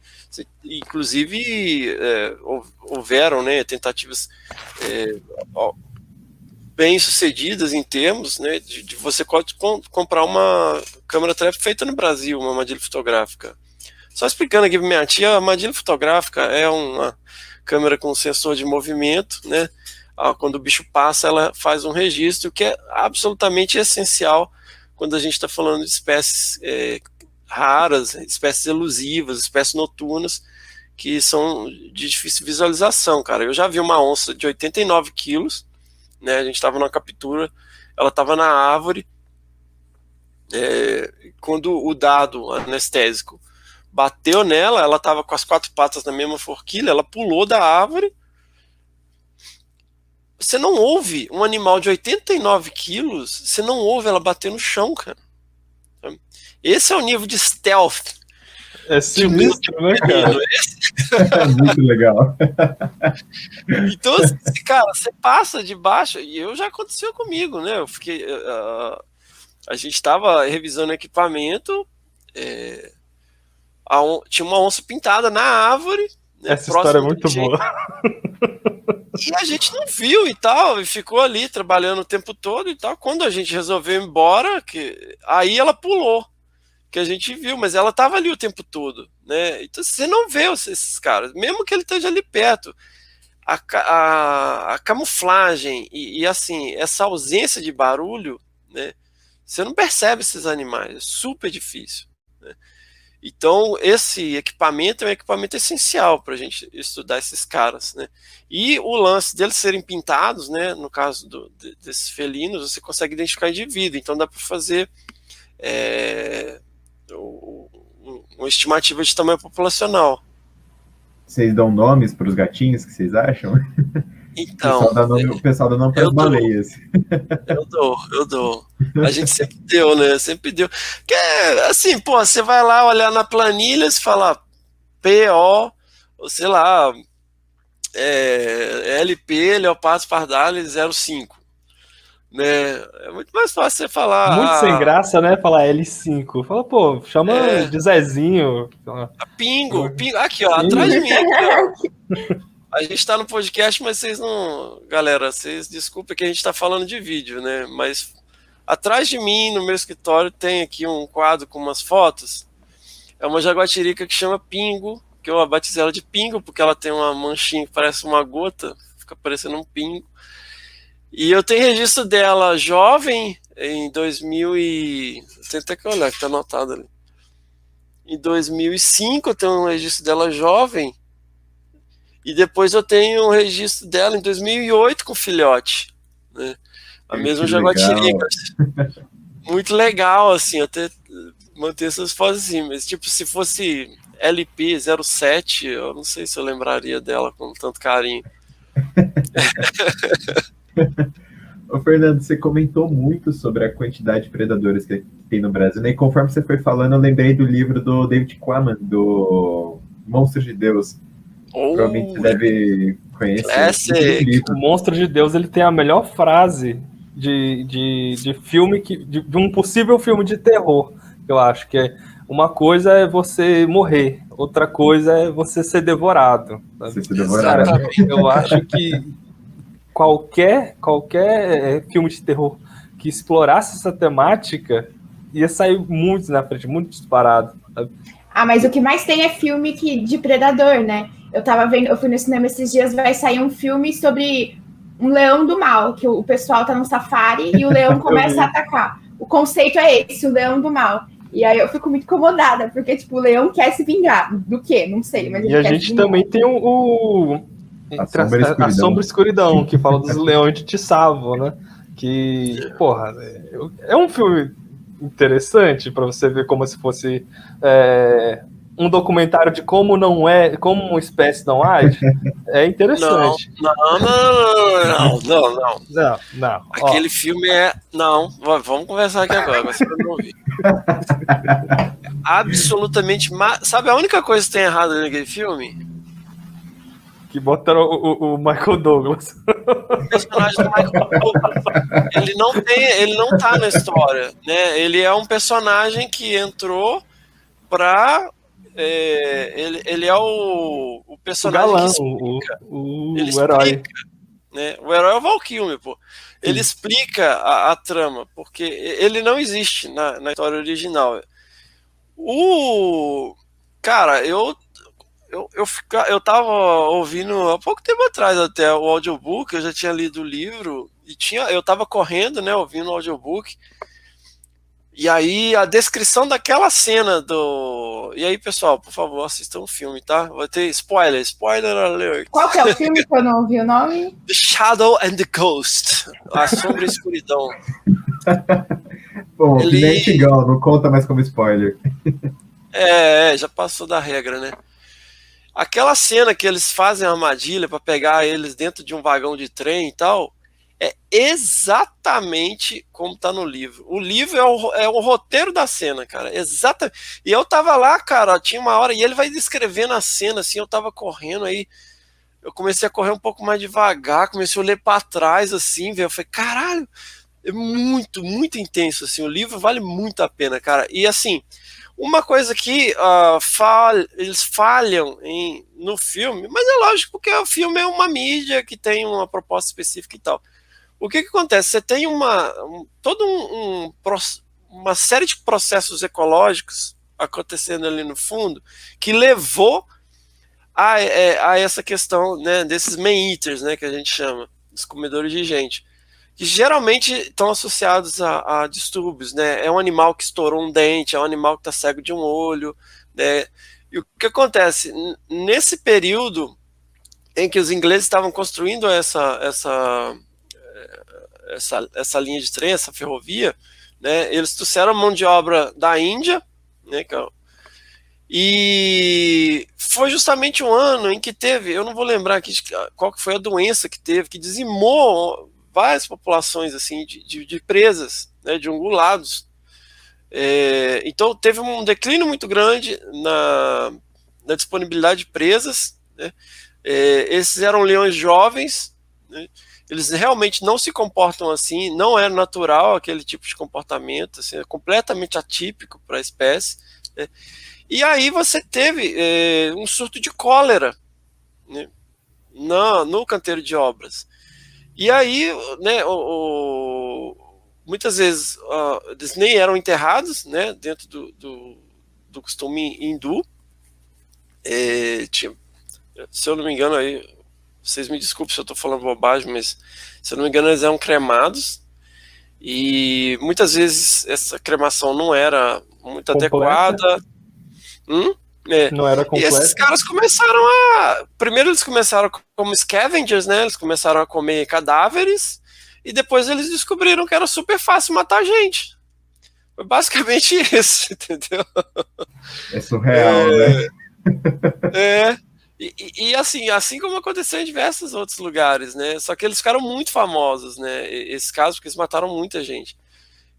Inclusive, é, houveram né, tentativas é, bem sucedidas em termos né, de, de você comprar uma câmera trap feita no Brasil, uma armadilha fotográfica Só explicando aqui para minha tia, a armadilha fotográfica é uma câmera com sensor de movimento, né? Ah, quando o bicho passa, ela faz um registro que é absolutamente essencial quando a gente está falando de espécies é, raras, espécies elusivas, espécies noturnas, que são de difícil visualização, cara. Eu já vi uma onça de 89 quilos, né? A gente estava numa captura, ela estava na árvore. É, quando o dado anestésico bateu nela, ela estava com as quatro patas na mesma forquilha, ela pulou da árvore. Você não ouve um animal de 89 quilos, você não ouve ela bater no chão, cara. Esse é o nível de stealth é sinistro, né, cara? É muito legal. Então, assim, cara, você passa de baixo, e eu já aconteceu comigo, né? Eu fiquei. Uh, a gente estava revisando equipamento, é, on, tinha uma onça pintada na árvore. Né, Essa história é muito boa. E a gente não viu e tal, e ficou ali trabalhando o tempo todo e tal. Quando a gente resolveu ir embora, que, aí ela pulou que a gente viu, mas ela estava ali o tempo todo, né? Então você não vê esses caras, mesmo que ele esteja ali perto. A, a, a camuflagem e, e, assim, essa ausência de barulho, né? Você não percebe esses animais, é super difícil. Né? Então, esse equipamento é um equipamento essencial para a gente estudar esses caras, né? E o lance deles serem pintados, né? No caso do, de, desses felinos, você consegue identificar indivíduo, então dá para fazer é, uma estimativa de tamanho populacional. Vocês dão nomes para os gatinhos que vocês acham? Então, o pessoal dá nome, o pessoal dá nome para as baleias. Eu dou, eu dou. A gente sempre deu, né? Sempre deu. Que é, assim, pô, você vai lá olhar na planilha e fala PO, ou sei lá, é, LP, Leopardo Pardales 05 né? É muito mais fácil você falar. Muito sem graça, né? Falar L5. Fala, pô, chama é. de Zezinho. Pingo, pingo. Aqui, ó, pingo. atrás de mim. Aqui, ó. A gente tá no podcast, mas vocês não. Galera, vocês desculpem que a gente tá falando de vídeo, né? Mas atrás de mim, no meu escritório, tem aqui um quadro com umas fotos. É uma jaguatirica que chama Pingo, que eu batizei ela de Pingo, porque ela tem uma manchinha que parece uma gota, fica parecendo um pingo. E eu tenho registro dela jovem em 2000 e... Tem até que olhar, que tá anotado ali. Em 2005 eu tenho um registro dela jovem. E depois eu tenho um registro dela em 2008 com filhote. Né? A mesma jaguatirica. Muito legal, assim, até manter essas fotos assim. Mas, tipo, se fosse LP 07, eu não sei se eu lembraria dela com tanto carinho. Ô, Fernando, você comentou muito sobre a quantidade de predadores que tem no Brasil, né? E conforme você foi falando, eu lembrei do livro do David Quammen, do Monstros de Deus. Oh, Provavelmente você deve conhecer. O Monstro de Deus ele tem a melhor frase de, de, de filme, que, de, de um possível filme de terror, eu acho que é uma coisa é você morrer, outra coisa é você ser devorado. Você ser devorado. Cara, eu acho que qualquer, qualquer é, filme de terror que explorasse essa temática ia sair muito na frente, muito disparado. Sabe? Ah, mas o que mais tem é filme que, de predador, né? Eu tava vendo, eu fui no cinema esses dias, vai sair um filme sobre um leão do mal, que o pessoal tá no safari e o leão começa a atacar. O conceito é esse, o leão do mal. E aí eu fico muito incomodada, porque, tipo, o leão quer se vingar. Do quê? Não sei, mas E a gente também tem o, o, a sombra, a, a sombra escuridão, que fala dos leões de Tissavo, né? Que, porra, é um filme interessante para você ver como se fosse é, um documentário de como não é, como uma espécie não age. É interessante. Não, não, não, não, não, não. não, Aquele Ó. filme é. Não, vamos conversar aqui agora, você não ouvir. Absolutamente. Sabe a única coisa que tem errado naquele filme? que botaram o, o, Michael Douglas. O personagem do Michael Douglas, ele não tem, ele não tá na história, né? Ele é um personagem que entrou pra é, ele, ele é o, o personagem o galã, que explica, o, o, ele explica, herói. Né? O herói é o Valkyrie, pô. Ele Sim. explica a, a, trama, porque ele não existe na, na história original. O cara, eu eu, eu, fica, eu tava ouvindo há pouco tempo atrás até o audiobook, eu já tinha lido o livro e tinha, eu tava correndo, né, ouvindo o audiobook. E aí a descrição daquela cena do. E aí, pessoal, por favor, assistam o filme, tá? Vai ter spoiler, spoiler alert. Qual que é o filme que eu não ouvi o nome? The Shadow and the Ghost. A Sombra e a Escuridão. Bom, Ele... nem não conta mais como spoiler. É, é, já passou da regra, né? Aquela cena que eles fazem a armadilha para pegar eles dentro de um vagão de trem e tal, é exatamente como tá no livro. O livro é o, é o roteiro da cena, cara. Exatamente. E eu tava lá, cara, tinha uma hora, e ele vai descrevendo a cena, assim, eu tava correndo aí. Eu comecei a correr um pouco mais devagar, comecei a olhar para trás, assim, velho. Eu falei, caralho, é muito, muito intenso, assim. O livro vale muito a pena, cara. E assim, uma coisa que uh, eles falham em, no filme, mas é lógico porque o filme é uma mídia que tem uma proposta específica e tal. O que, que acontece? Você tem uma um, um, um, uma série de processos ecológicos acontecendo ali no fundo que levou a, é, a essa questão né, desses main eaters, né, que a gente chama, dos comedores de gente que geralmente estão associados a, a, distúrbios, né? É um animal que estourou um dente, é um animal que está cego de um olho, né? E o que acontece? Nesse período em que os ingleses estavam construindo essa, essa, essa, essa linha de trem, essa ferrovia, né? Eles trouxeram mão de obra da Índia, né? É e foi justamente um ano em que teve, eu não vou lembrar aqui qual que foi a doença que teve, que dizimou várias populações assim de, de, de presas, né, de ungulados. É, então teve um declínio muito grande na, na disponibilidade de presas. Né, é, esses eram leões jovens, né, eles realmente não se comportam assim, não é natural aquele tipo de comportamento, assim, é completamente atípico para a espécie. Né, e aí você teve é, um surto de cólera né, no, no canteiro de obras. E aí, né, o, o, muitas vezes uh, eles nem eram enterrados, né, dentro do, do, do costume hindu. É, tinha, se eu não me engano, aí, vocês me desculpem se eu estou falando bobagem, mas se eu não me engano, eles eram cremados. E muitas vezes essa cremação não era muito Completa. adequada. Hum? É. Não era completo. E esses caras começaram a. Primeiro eles começaram como scavengers, né? Eles começaram a comer cadáveres. E depois eles descobriram que era super fácil matar gente. Foi basicamente isso, entendeu? É surreal, é, né? É. E, e, assim, assim como aconteceu em diversos outros lugares, né? Só que eles ficaram muito famosos, né? Esse caso, porque eles mataram muita gente.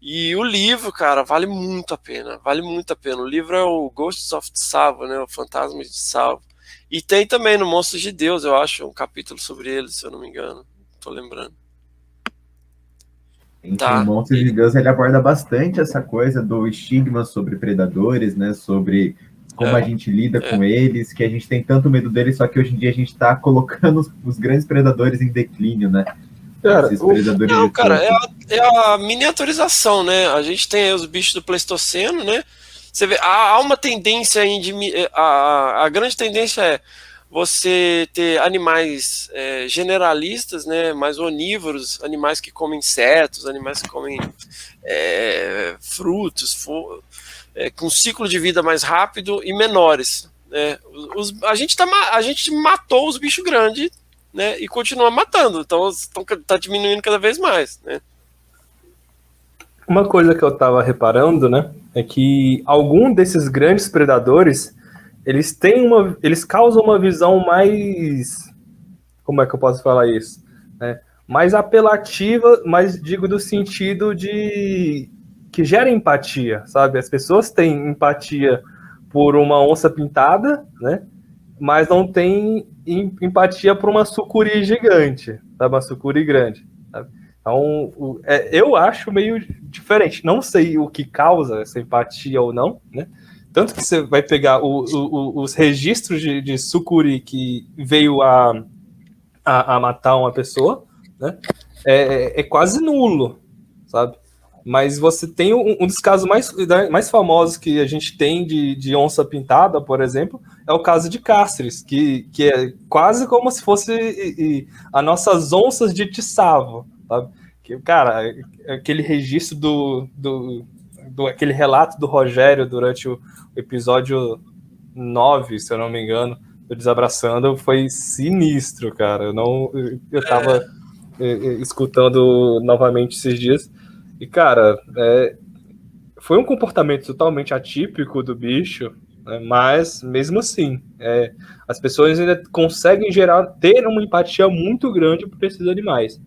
E o livro, cara, vale muito a pena. Vale muito a pena. O livro é o Ghosts of Tsavo, né? O Fantasma de Tsavo. E tem também no Monstros de Deus, eu acho, um capítulo sobre ele, se eu não me engano. Tô lembrando. Em tá. O Monstros de Deus ele aborda bastante essa coisa do estigma sobre predadores, né? Sobre como é, a gente lida é. com eles, que a gente tem tanto medo deles, só que hoje em dia a gente está colocando os, os, grandes predadores em declínio, né? Cara, o, não, cara, é a, é a, miniaturização, né? A gente tem os bichos do Pleistoceno, né? Você vê, há, há uma tendência em de, a, a grande tendência é você ter animais é, generalistas, né, mais onívoros, animais que comem insetos, animais que comem é, frutos, é, com ciclo de vida mais rápido e menores. Né. Os, a, gente tá, a gente matou os bichos grandes né, e continua matando. Então está diminuindo cada vez mais, né? Uma coisa que eu estava reparando, né, é que algum desses grandes predadores, eles têm uma, eles causam uma visão mais, como é que eu posso falar isso, né, mais apelativa, mas digo do sentido de que gera empatia, sabe? As pessoas têm empatia por uma onça pintada, né? mas não tem empatia por uma sucuri gigante, sabe? Uma sucuri grande. Sabe? Então, é, eu acho meio diferente. Não sei o que causa essa empatia ou não, né? Tanto que você vai pegar o, o, os registros de, de sucuri que veio a, a, a matar uma pessoa, né? É, é, quase nulo, sabe? Mas você tem um, um, dos casos mais, mais famosos que a gente tem de, de onça pintada, por exemplo, é o caso de Cáceres, que, que é quase como se fosse e, e, as nossas onças de Tissavo, sabe? Que, cara, aquele registro do, do, do, aquele relato do Rogério durante o episódio 9, se eu não me engano, do Desabraçando, foi sinistro, cara. Eu não. Eu tava é. escutando novamente esses dias. E, cara, é, foi um comportamento totalmente atípico do bicho, né, mas mesmo assim, é, as pessoas ainda conseguem gerar, ter uma empatia muito grande por esses animais.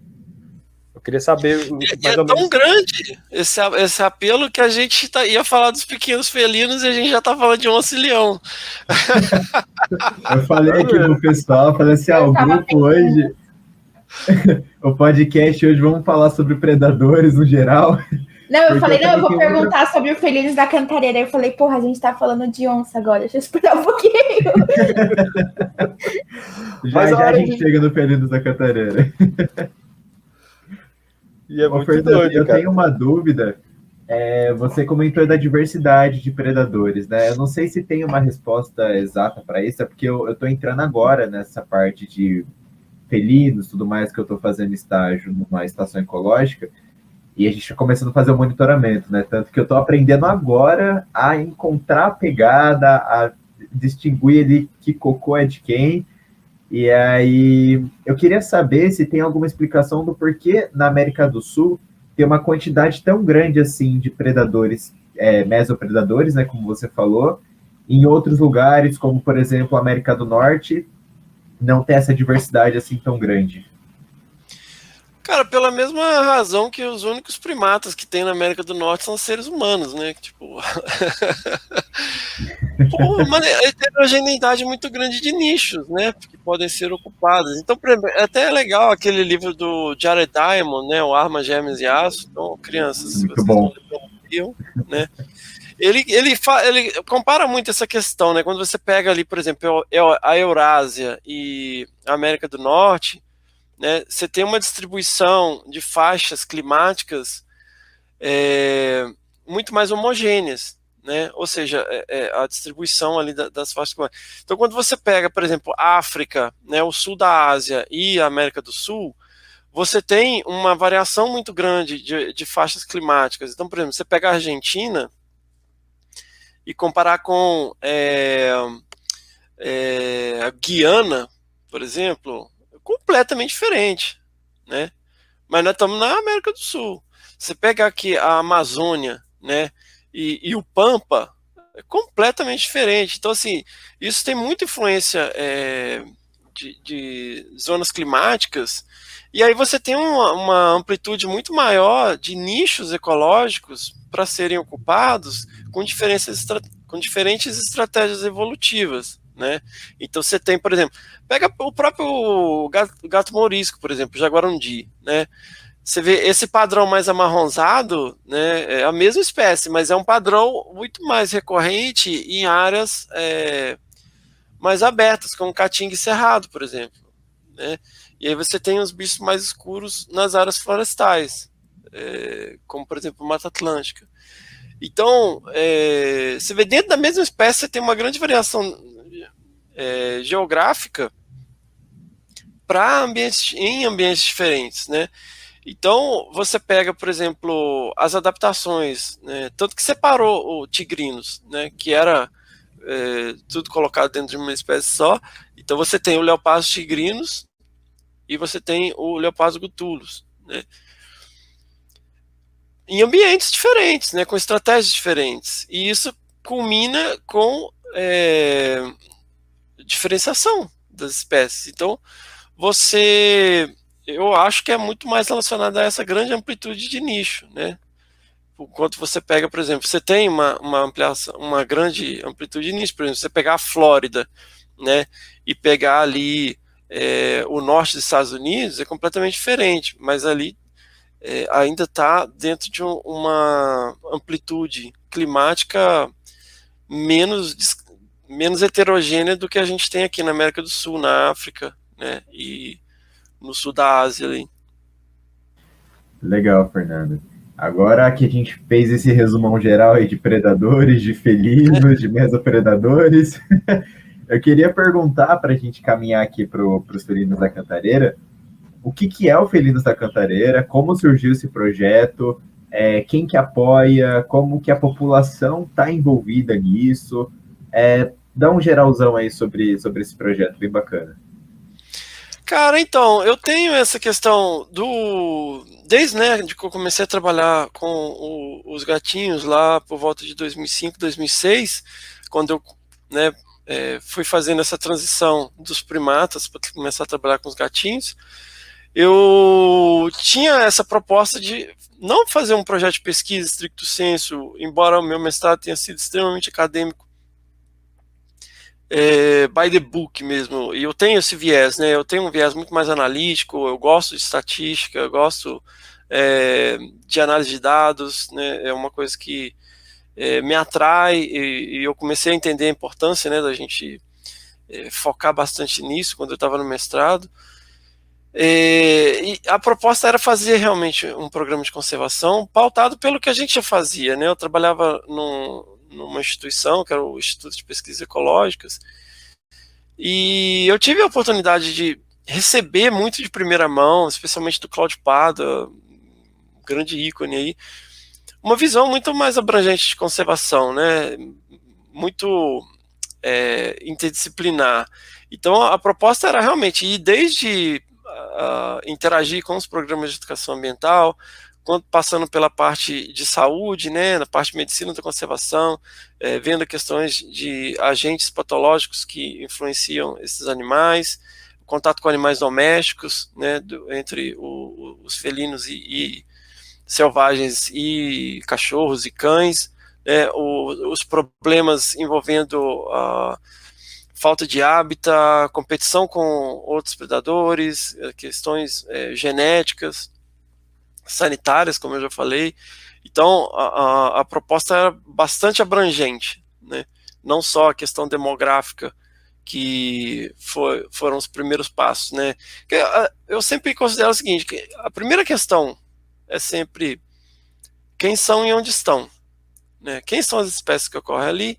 Eu queria saber. é, é tão menos... grande esse, esse apelo que a gente tá, ia falar dos pequenos felinos e a gente já tá falando de um leão. Eu falei aqui pro pessoal, falei assim: ah, o grupo hoje. o podcast hoje vamos falar sobre predadores no geral. Não, eu falei, não, eu vou perguntar sobre o Felinos da Cantareira. Eu falei, porra, a gente tá falando de onça agora, deixa eu esperar um pouquinho. já já a gente de... chega no Felinos da Cantareira. E é muito Fernando, doido, eu cara. tenho uma dúvida. É, você comentou da diversidade de predadores, né? Eu não sei se tem uma resposta exata para isso, é porque eu, estou entrando agora nessa parte de felinos, tudo mais, que eu estou fazendo estágio numa estação ecológica, e a gente está começando a fazer o monitoramento, né? Tanto que eu estou aprendendo agora a encontrar a pegada, a distinguir ali que cocô é de quem, e aí, eu queria saber se tem alguma explicação do porquê na América do Sul tem uma quantidade tão grande assim de predadores, é, mesopredadores, né, como você falou, em outros lugares, como por exemplo a América do Norte, não tem essa diversidade assim tão grande. Cara, pela mesma razão que os únicos primatas que tem na América do Norte são seres humanos, né? Tipo. uma heterogeneidade muito grande de nichos, né? Que podem ser ocupados. Então, é até legal aquele livro do Jared Diamond, né? O Armas, Gêmeas e Aço. Então, crianças, muito se vocês bom. não né? Ele, ele, fa, ele compara muito essa questão, né? Quando você pega ali, por exemplo, a Eurásia e a América do Norte né, você tem uma distribuição de faixas climáticas é, muito mais homogêneas, né? Ou seja, é, é, a distribuição ali das faixas climáticas. Então, quando você pega, por exemplo, África, né, o sul da Ásia e a América do Sul, você tem uma variação muito grande de, de faixas climáticas. Então, por exemplo, você pega a Argentina e comparar com é, é, a Guiana, por exemplo, completamente diferente, né? Mas nós estamos na América do Sul. Você pega aqui a Amazônia, né? E, e o Pampa é completamente diferente. Então, assim, isso tem muita influência é, de, de, zonas climáticas. E aí você tem uma, uma amplitude muito maior de nichos ecológicos para serem ocupados com, diferenças, com diferentes estratégias evolutivas. Né? Então você tem, por exemplo, pega o próprio gato, gato morisco, por exemplo, jaguarundi, né? Você vê esse padrão mais amarronzado, né? É a mesma espécie, mas é um padrão muito mais recorrente em áreas é, mais abertas, como caatinga e cerrado, por exemplo, né? E aí você tem os bichos mais escuros nas áreas florestais, é, como por exemplo Mata Atlântica. Então, é, você vê dentro da mesma espécie, você tem uma grande variação é, geográfica para ambientes em ambientes diferentes, né? Então você pega, por exemplo, as adaptações, né? tanto que separou o tigrinos, né? Que era é, tudo colocado dentro de uma espécie só. Então você tem o leopardo tigrinos e você tem o leopardo gutulus, né? Em ambientes diferentes, né? Com estratégias diferentes. E isso culmina com é, diferenciação das espécies. Então, você, eu acho que é muito mais relacionado a essa grande amplitude de nicho, né? Enquanto você pega, por exemplo, você tem uma, uma ampliação, uma grande amplitude de nicho, por exemplo, você pegar a Flórida, né, e pegar ali é, o norte dos Estados Unidos é completamente diferente, mas ali é, ainda está dentro de um, uma amplitude climática menos menos heterogênea do que a gente tem aqui na América do Sul, na África, né? E no sul da Ásia ali. Legal, Fernando. Agora que a gente fez esse resumão geral aí de predadores, de felinos, de mesopredadores, eu queria perguntar para a gente caminhar aqui para os felinos da Cantareira, o que, que é o Felinos da Cantareira, como surgiu esse projeto, é, quem que apoia, como que a população está envolvida nisso, é, dá um geralzão aí sobre, sobre esse projeto, bem bacana. Cara, então, eu tenho essa questão do. Desde né, de que eu comecei a trabalhar com o, os gatinhos lá por volta de 2005, 2006, quando eu né, é, fui fazendo essa transição dos primatas para começar a trabalhar com os gatinhos, eu tinha essa proposta de não fazer um projeto de pesquisa estricto senso, embora o meu mestrado tenha sido extremamente acadêmico é, by the book mesmo. E eu tenho esse viés, né? Eu tenho um viés muito mais analítico, eu gosto de estatística, eu gosto é, de análise de dados, né? É uma coisa que é, me atrai e, e, eu comecei a entender a importância, né, da gente é, focar bastante nisso quando eu estava no mestrado. É, e a proposta era fazer realmente um programa de conservação pautado pelo que a gente já fazia, né? Eu trabalhava num, numa instituição, que era o Instituto de Pesquisas Ecológicas, e eu tive a oportunidade de receber muito de primeira mão, especialmente do Claudio Pada, grande ícone aí, uma visão muito mais abrangente de conservação, né? Muito é, interdisciplinar. Então a proposta era realmente ir desde uh, interagir com os programas de educação ambiental, passando pela parte de saúde, né, na parte de medicina da conservação, é, vendo questões de agentes patológicos que influenciam esses animais, contato com animais domésticos, né, do, entre o, os felinos e, e, selvagens e cachorros e cães, né, o, os problemas envolvendo a falta de hábitat, competição com outros predadores, é, questões é, genéticas, sanitárias, como eu já falei. Então, a, a, a proposta era bastante abrangente, né? não só a questão demográfica, que foi, foram os primeiros passos. Né? Eu sempre considero o seguinte, que a primeira questão é sempre quem são e onde estão. Né? Quem são as espécies que ocorrem ali,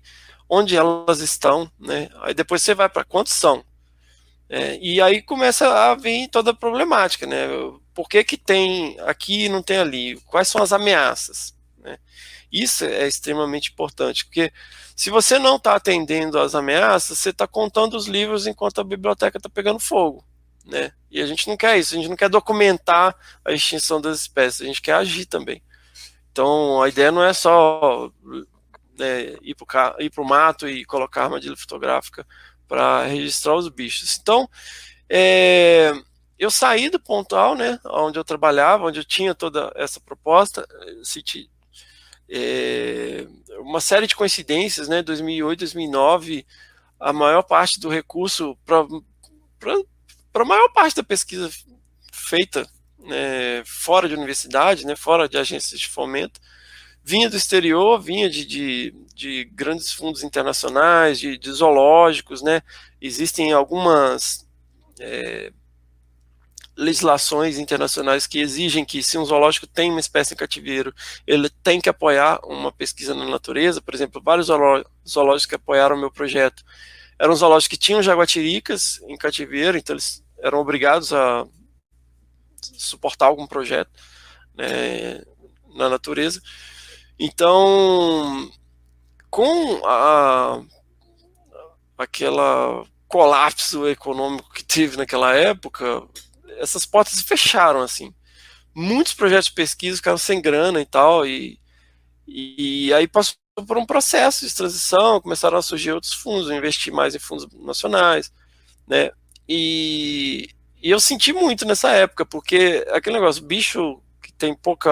onde elas estão, né? aí depois você vai para quantos são. É, e aí começa a vir toda a problemática, né? Por que, que tem aqui e não tem ali? Quais são as ameaças? Né? Isso é extremamente importante, porque se você não está atendendo às ameaças, você está contando os livros enquanto a biblioteca está pegando fogo. Né? E a gente não quer isso, a gente não quer documentar a extinção das espécies, a gente quer agir também. Então a ideia não é só né, ir para o mato e colocar armadilha fotográfica para registrar os bichos. Então, é, eu saí do pontual, né, onde eu trabalhava, onde eu tinha toda essa proposta, citi, é, uma série de coincidências, né, 2008, 2009, a maior parte do recurso para a maior parte da pesquisa feita né, fora de universidade, né, fora de agências de fomento, vinha do exterior, vinha de, de, de grandes fundos internacionais, de, de, zoológicos, né? Existem algumas é, legislações internacionais que exigem que se um zoológico tem uma espécie em cativeiro, ele tem que apoiar uma pesquisa na natureza. Por exemplo, vários zoológicos que apoiaram o meu projeto eram zoológicos que tinham jaguatiricas em cativeiro, então eles eram obrigados a suportar algum projeto né, na natureza. Então, com a, aquela colapso econômico que teve naquela época, essas portas se fecharam assim. Muitos projetos de pesquisa ficaram sem grana e tal, e, e aí passou por um processo de transição, começaram a surgir outros fundos, investir mais em fundos nacionais, né? E, e eu senti muito nessa época, porque aquele negócio, bicho que tem pouca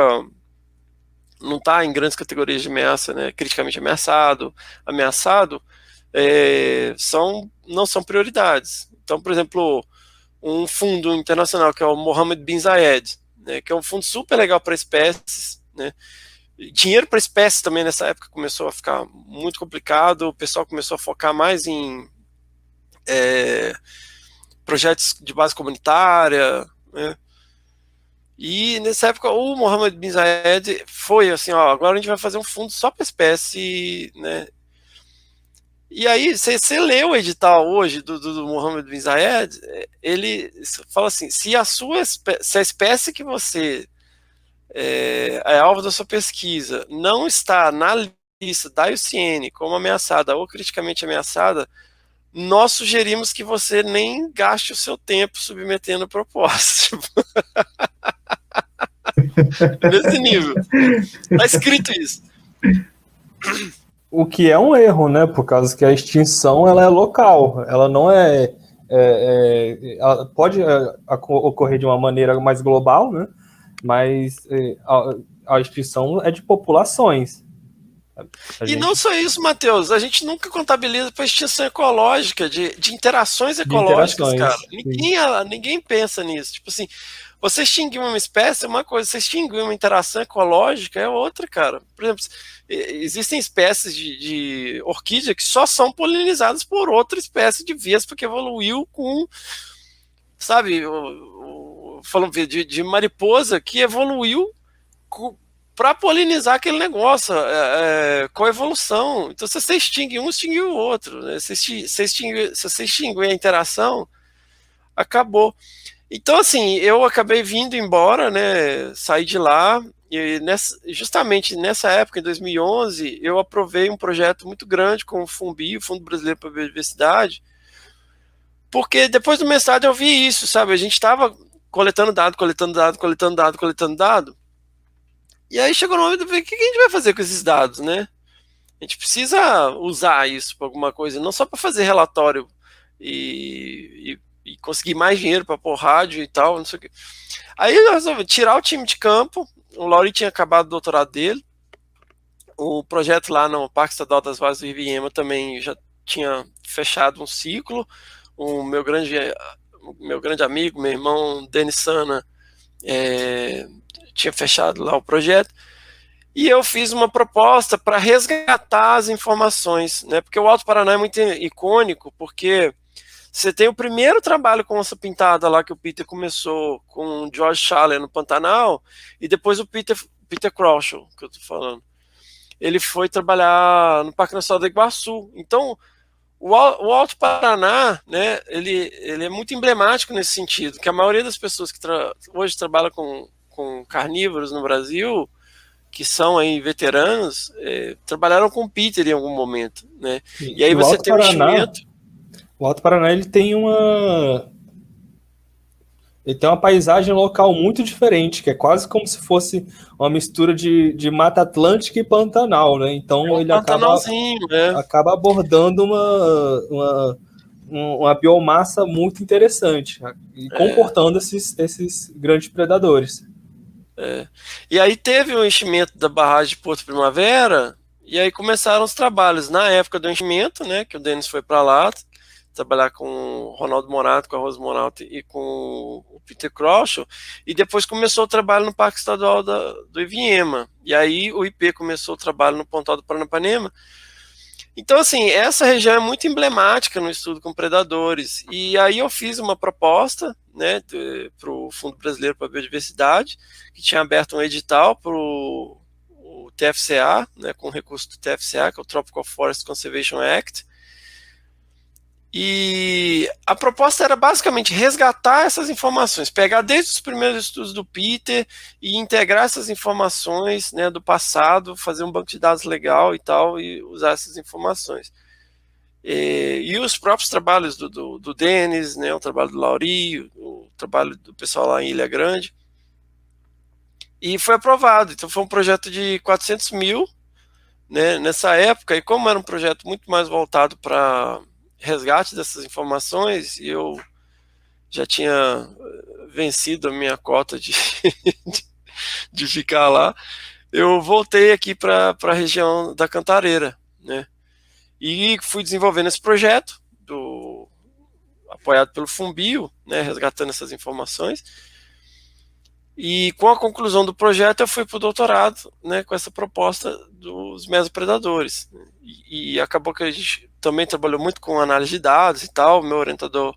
não está em grandes categorias de ameaça, né, criticamente ameaçado, ameaçado, é, são, não são prioridades. Então, por exemplo, um fundo internacional que é o Mohammed bin Zayed, né, que é um fundo super legal para espécies, né, dinheiro para espécies também nessa época começou a ficar muito complicado, o pessoal começou a focar mais em é, projetos de base comunitária, né, E nessa época o Mohammed bin Zayed foi assim, ó, agora a gente vai fazer um fundo só para espécie, né? E aí você lê o edital hoje do, do, do Mohammed bin Zayed, ele fala assim, se a sua se a espécie que você é, é alvo da sua pesquisa não está na lista da IUCN como ameaçada ou criticamente ameaçada, nós sugerimos que você nem gaste o seu tempo submetendo propostas. Nesse nível. Tá escrito isso. O que é um erro, né? Por causa que a extinção ela é local, ela não é. é, é ela pode é, ocorrer de uma maneira mais global, né? Mas é, a, a extinção é de populações. A e gente... não só isso, Matheus, a gente nunca contabiliza para extinção ecológica, de, de interações ecológicas, de interações, cara. Ninguém, ninguém pensa nisso. Tipo assim, você extinguir uma espécie é uma coisa, você extinguir uma interação ecológica é outra, cara. Por exemplo, existem espécies de, de orquídea que só são polinizadas por outra espécie de vespa que evoluiu com, sabe, falando de, de mariposa que evoluiu para polinizar aquele negócio, é, é, com a evolução. Então, se você extingue um, extingue o outro. Né? Se, se, extingue, se você extinguir a interação, acabou. Então, assim, eu acabei vindo embora, né? Saí de lá. E nessa, justamente nessa época, em 2011, eu aprovei um projeto muito grande com o FUNBI, o Fundo Brasileiro para a Biodiversidade, porque depois do mestrado eu vi isso, sabe? A gente estava coletando dado, coletando dado, coletando dado, coletando dado, e aí chegou no momento de ver o que a gente vai fazer com esses dados, né? A gente precisa usar isso para alguma coisa, não só para fazer relatório e, e, e, conseguir mais dinheiro para pôr rádio e tal, não sei o quê. Aí eu resolvi tirar o time de campo. O Lauri tinha acabado o doutorado dele. O projeto lá no Parque Estadual das Vozes do Riviema também já tinha fechado um ciclo. O meu grande, meu grande amigo, meu irmão Denis Sana, é, tinha fechado lá o projeto, e eu fiz uma proposta para resgatar as informações, né? Porque o Alto Paraná é muito icônico, porque você tem o primeiro trabalho com essa pintada lá que o Peter começou com o George Schaller no Pantanal, e depois o Peter, Peter Crouch, que eu tô falando. Ele foi trabalhar no Parque Nacional do Iguaçu. Então, o, o Alto Paraná, né, ele, ele é muito emblemático nesse sentido, que a maioria das pessoas que tra hoje trabalham com com carnívoros no Brasil, que são aí veteranos, é, trabalharam com Peter em algum momento, né? E, aí você tem Paraná, um enchimento. O Alto Paraná ele tem uma ele tem uma paisagem local muito diferente, que é quase como se fosse uma mistura de, de Mata Atlântica e Pantanal, né? Então é um ele acaba, né? acaba abordando uma, uma, uma biomassa muito interessante e é. comportando esses, esses grandes predadores. É. E aí teve o enchimento da barragem de Porto Primavera, e aí começaram os trabalhos na época do enchimento, né, que o Denis foi para lá, trabalhar com o Ronaldo Morato, com a Rosa Morato e com o Peter Crouch, e depois começou o trabalho no Parque Estadual da, do Iviema, e aí o IP começou o trabalho no Pontal do Paranapanema, então, assim, essa região é muito emblemática no estudo com predadores. E aí eu fiz uma proposta né, para o Fundo Brasileiro para a Biodiversidade, que tinha aberto um edital para o TFCA, né, com recurso do TFCA, que é o Tropical Forest Conservation Act, e a proposta era basicamente resgatar essas informações, pegar desde os primeiros estudos do Peter e integrar essas informações né, do passado, fazer um banco de dados legal e tal, e usar essas informações. E, e os próprios trabalhos do, do, do Denis, né, o trabalho do Lauri, o trabalho do pessoal lá em Ilha Grande. E foi aprovado. Então foi um projeto de 400 mil né, nessa época, e como era um projeto muito mais voltado para resgate dessas informações e eu já tinha eh, vencido a minha cota de, de, ficar lá, eu voltei aqui para a região da Cantareira, né? E fui desenvolvendo esse projeto, do, apoiado pelo Fumbio, né, resgatando essas informações. E com a conclusão do projeto, eu fui para o doutorado né, com essa proposta dos mesopredadores. E, acabou que a gente também trabalhou muito com análise de dados e tal. Meu orientador,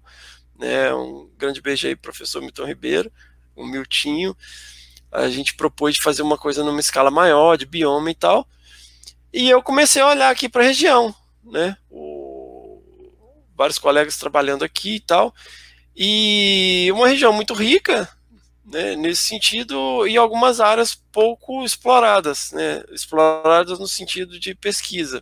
né, um grande beijo aí, professor Milton Ribeiro, o Miltinho, a gente propôs de fazer uma coisa numa escala maior, de bioma e tal. E eu comecei a olhar aqui para a região, né? O, vários colegas trabalhando aqui e tal. E uma região muito rica, né, nesse sentido, e algumas áreas pouco exploradas, né? Exploradas no sentido de pesquisa.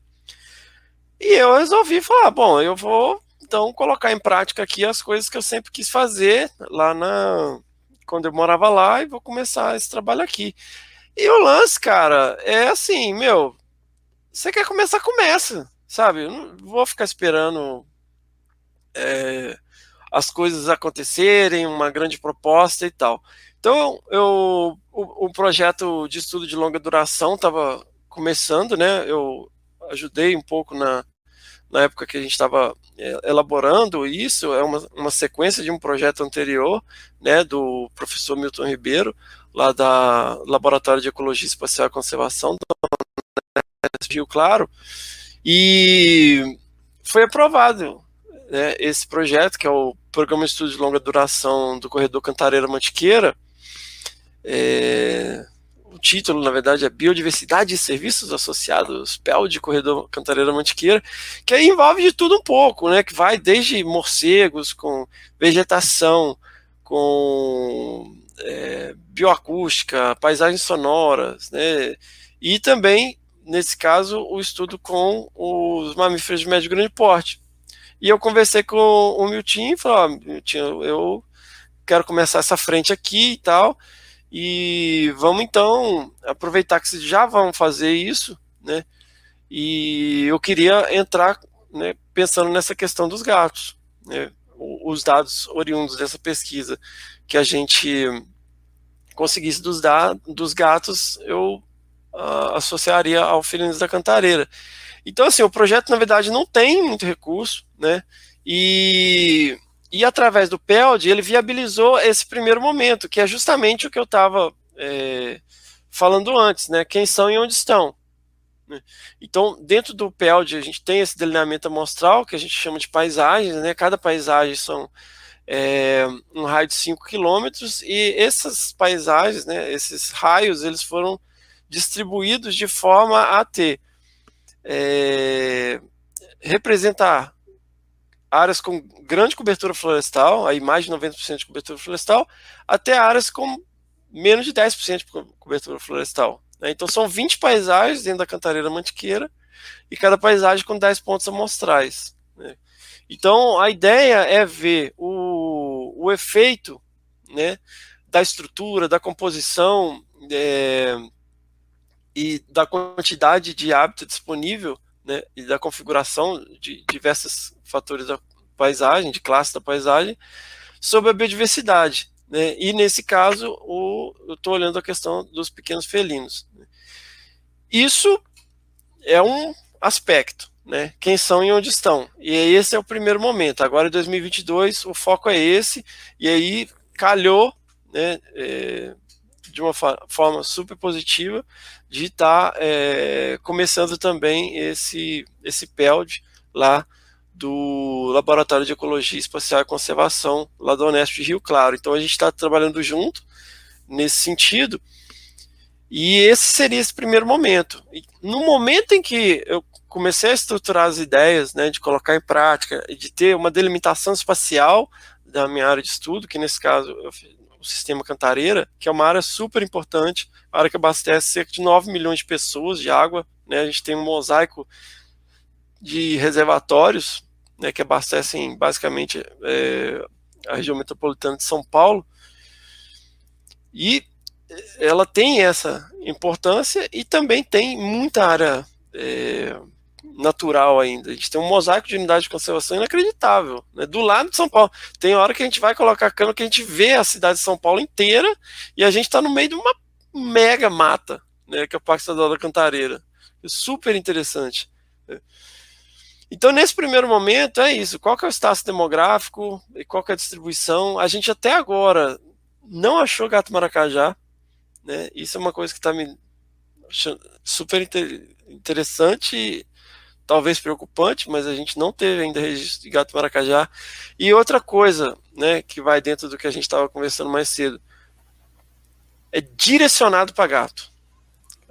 E eu resolvi falar, bom, eu vou então colocar em prática aqui as coisas que eu sempre quis fazer lá na quando eu morava lá e vou começar esse trabalho aqui. E o lance, cara, é assim, meu, você quer começar, começa, sabe? Eu não vou ficar esperando é, as coisas acontecerem, uma grande proposta e tal. Então, eu, o, o projeto de estudo de longa duração estava começando, né? Eu ajudei um pouco na, na época que a gente estava é, elaborando isso, é uma, uma sequência de um projeto anterior, né, do professor Milton Ribeiro, lá da Laboratório de Ecologia Espacial e Conservação do Rio Claro, e foi aprovado né, esse projeto, que é o Programa de Estudo de Longa Duração do Corredor Cantareira-Mantiqueira, é, o título, na verdade, é Biodiversidade e Serviços Associados, PEL de Corredor Cantareira Mantiqueira, que aí envolve de tudo um pouco, né? Que vai desde morcegos, com vegetação, com é, bioacústica, paisagens sonoras, né? E também, nesse caso, o estudo com os mamíferos de médio e grande porte. E eu conversei com o Milton e falei, ó, Milton, eu quero começar essa frente aqui e tal, e vamos então aproveitar que já vão fazer isso, né? E eu queria entrar né, pensando nessa questão dos gatos, né? os dados oriundos dessa pesquisa que a gente conseguisse dos, dos gatos, eu uh, associaria ao felinos da cantareira. Então, assim, o projeto, na verdade, não tem muito recurso, né? E e através do PELD, ele viabilizou esse primeiro momento, que é justamente o que eu estava é, falando antes, né? Quem são e onde estão. Né? Então, dentro do PELD, a gente tem esse delineamento amostral, que a gente chama de paisagens, né? Cada paisagem são é, um raio de 5 quilômetros, e essas paisagens, né, esses raios, eles foram distribuídos de forma a ter é, representar áreas com grande cobertura florestal, aí mais de 90% de cobertura florestal, até áreas com menos de 10% de cobertura florestal. Né? Então são 20 paisagens dentro da Cantareira Mantiqueira e cada paisagem com 10 pontos amostrais. Né? Então a ideia é ver o, o efeito né, da estrutura, da composição é, e da quantidade de hábitat disponível né, e da configuração de diversos fatores da paisagem, de classe da paisagem, sobre a biodiversidade. Né? E nesse caso, o, eu estou olhando a questão dos pequenos felinos. Né. Isso é um aspecto, né? Quem são e onde estão. E esse é o primeiro momento. Agora, em 2022, o foco é esse, e aí calhou, né, é, de uma forma super positiva, de estar tá, é, começando também esse, esse PELD lá do Laboratório de Ecologia Espacial e Conservação, lá do Unesp de Rio Claro. Então a gente está trabalhando junto nesse sentido, e esse seria esse primeiro momento. E no momento em que eu comecei a estruturar as ideias, né, de colocar em prática, de ter uma delimitação espacial da minha área de estudo, que nesse caso eu o sistema Cantareira, que é uma área super importante, área que abastece cerca de 9 milhões de pessoas de água. Né? A gente tem um mosaico de reservatórios né, que abastecem basicamente é, a região metropolitana de São Paulo. E ela tem essa importância e também tem muita área é, natural ainda. A gente tem um mosaico de unidade de conservação inacreditável. Né? Do lado de São Paulo. Tem hora que a gente vai colocar cano que a gente vê a cidade de São Paulo inteira e a gente está no meio de uma mega mata, né? que é o Parque Estadual da Cantareira. É super interessante. Né? Então, nesse primeiro momento, é isso. Qual que é o status demográfico e qual que é a distribuição? A gente até agora não achou gato maracajá. Né? Isso é uma coisa que está me super interessante talvez preocupante, mas a gente não teve ainda registro de gato maracajá. E outra coisa, né, que vai dentro do que a gente estava conversando mais cedo, é direcionado para gato.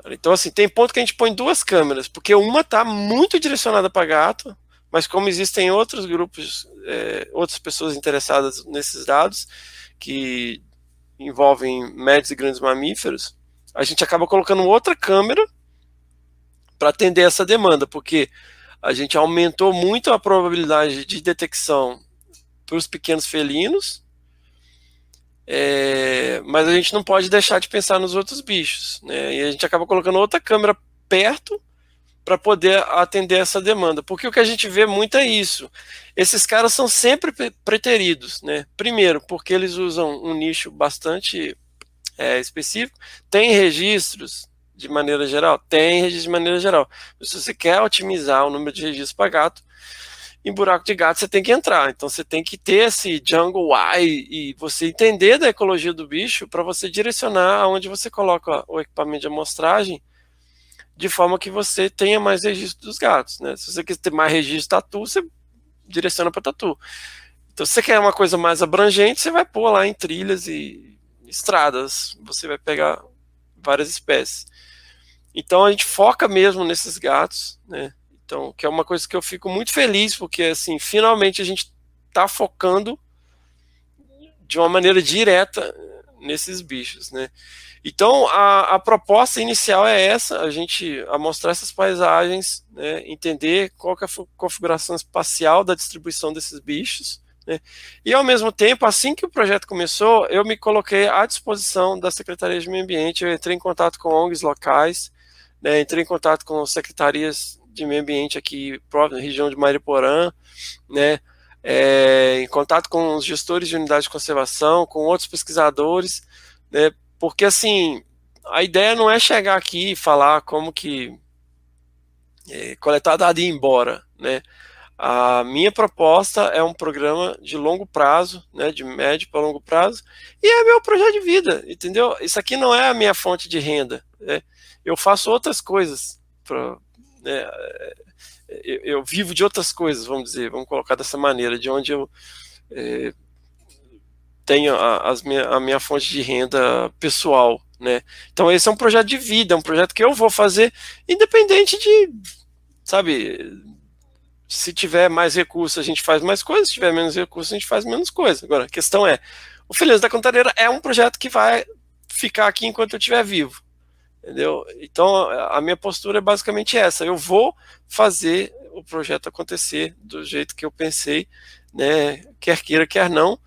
Então, assim, tem ponto que a gente põe duas câmeras, porque uma está muito direcionada para gato, mas como existem outros grupos, é, outras pessoas interessadas nesses dados, que envolvem médios e grandes mamíferos, a gente acaba colocando outra câmera para atender essa demanda, porque a gente aumentou muito a probabilidade de detecção para os pequenos felinos, é, mas a gente não pode deixar de pensar nos outros bichos. Né? E a gente acaba colocando outra câmera perto para poder atender essa demanda. Porque o que a gente vê muito é isso. Esses caras são sempre preteridos. Né? Primeiro, porque eles usam um nicho bastante é, específico, tem registros de maneira geral? Tem registro de maneira geral. Se você quer otimizar o número de registros para gato, em buraco de gato você tem que entrar. Então você tem que ter esse jungle eye e você entender da ecologia do bicho para você direcionar aonde você coloca o equipamento de amostragem de forma que você tenha mais registro dos gatos. Né? Se você quiser ter mais registro de tatu, você direciona para tatu. Então, se você quer uma coisa mais abrangente, você vai pôr lá em trilhas e estradas. Você vai pegar várias espécies. Então, a gente foca mesmo nesses gatos, né? Então, que é uma coisa que eu fico muito feliz, porque assim, finalmente a gente está focando de uma maneira direta nesses bichos, né? Então, a, a proposta inicial é essa, a gente a mostrar essas paisagens, né, entender qual é a configuração espacial da distribuição desses bichos, né, e ao mesmo tempo, assim que o projeto começou, eu me coloquei à disposição da Secretaria de Meio Ambiente, eu entrei em contato com ONGs locais, né, entrei em contato com secretarias de meio ambiente aqui na região de Mariporã, né, é, em contato com os gestores de unidade de conservação, com outros pesquisadores, né, porque assim, a ideia não é chegar aqui e falar como que é, coletar dados e ir embora, né, a minha proposta é um programa de longo prazo, né, de médio para longo prazo, e é meu projeto de vida, entendeu? Isso aqui não é a minha fonte de renda. Né? Eu faço outras coisas para né, eu, eu, vivo de outras coisas, vamos dizer, vamos colocar dessa maneira, de onde eu é, tenho a, minha, a minha fonte de renda pessoal, né? Então esse é um projeto de vida, é um projeto que eu vou fazer independente de, sabe, se tiver mais recursos a gente faz mais coisas, se tiver menos recursos a gente faz menos coisas. Agora, a questão é, o Filhos da Contareira é um projeto que vai ficar aqui enquanto eu estiver vivo. Entendeu? Então, a minha postura é basicamente essa. Eu vou fazer o projeto acontecer do jeito que eu pensei, né? Quer queira, quer não.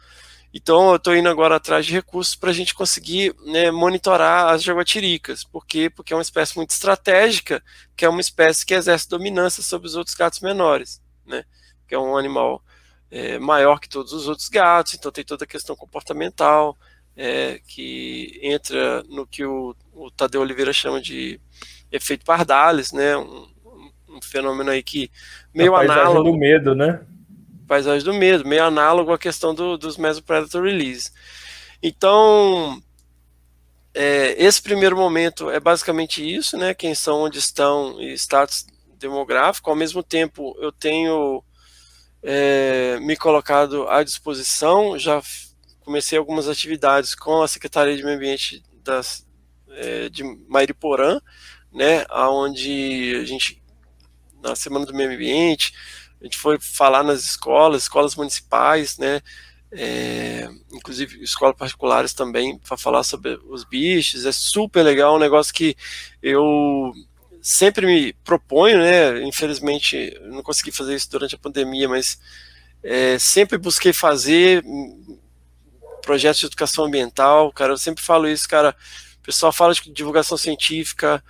Então, eu estou indo agora atrás de recursos para a gente conseguir né, monitorar as jaguatiricas. Por quê? Porque é uma espécie muito estratégica, que é uma espécie que exerce dominância sobre os outros gatos menores, né? Que é um animal é, maior que todos os outros gatos, então tem toda a questão comportamental, é, que entra no que o, o Tadeu Oliveira chama de efeito Pardalis, né? Um, um fenômeno aí que meio análogo. do medo, né? Paisagem do medo, meio análogo à questão do, dos Mesopredator Release. Então, é, esse primeiro momento é basicamente isso, né? Quem são, onde estão e status demográfico. Ao mesmo tempo, eu tenho é, me colocado à disposição, já comecei algumas atividades com a Secretaria de Meio Ambiente das, é, de Mairiporã, né, onde a gente, na Semana do Meio Ambiente, a gente foi falar nas escolas, escolas municipais, né, é, inclusive escolas particulares também, para falar sobre os bichos, é super legal, um negócio que eu sempre me proponho, né, infelizmente não consegui fazer isso durante a pandemia, mas é, sempre busquei fazer, projetos de educação ambiental, cara, eu sempre falo isso, cara, o pessoal fala de divulgação científica,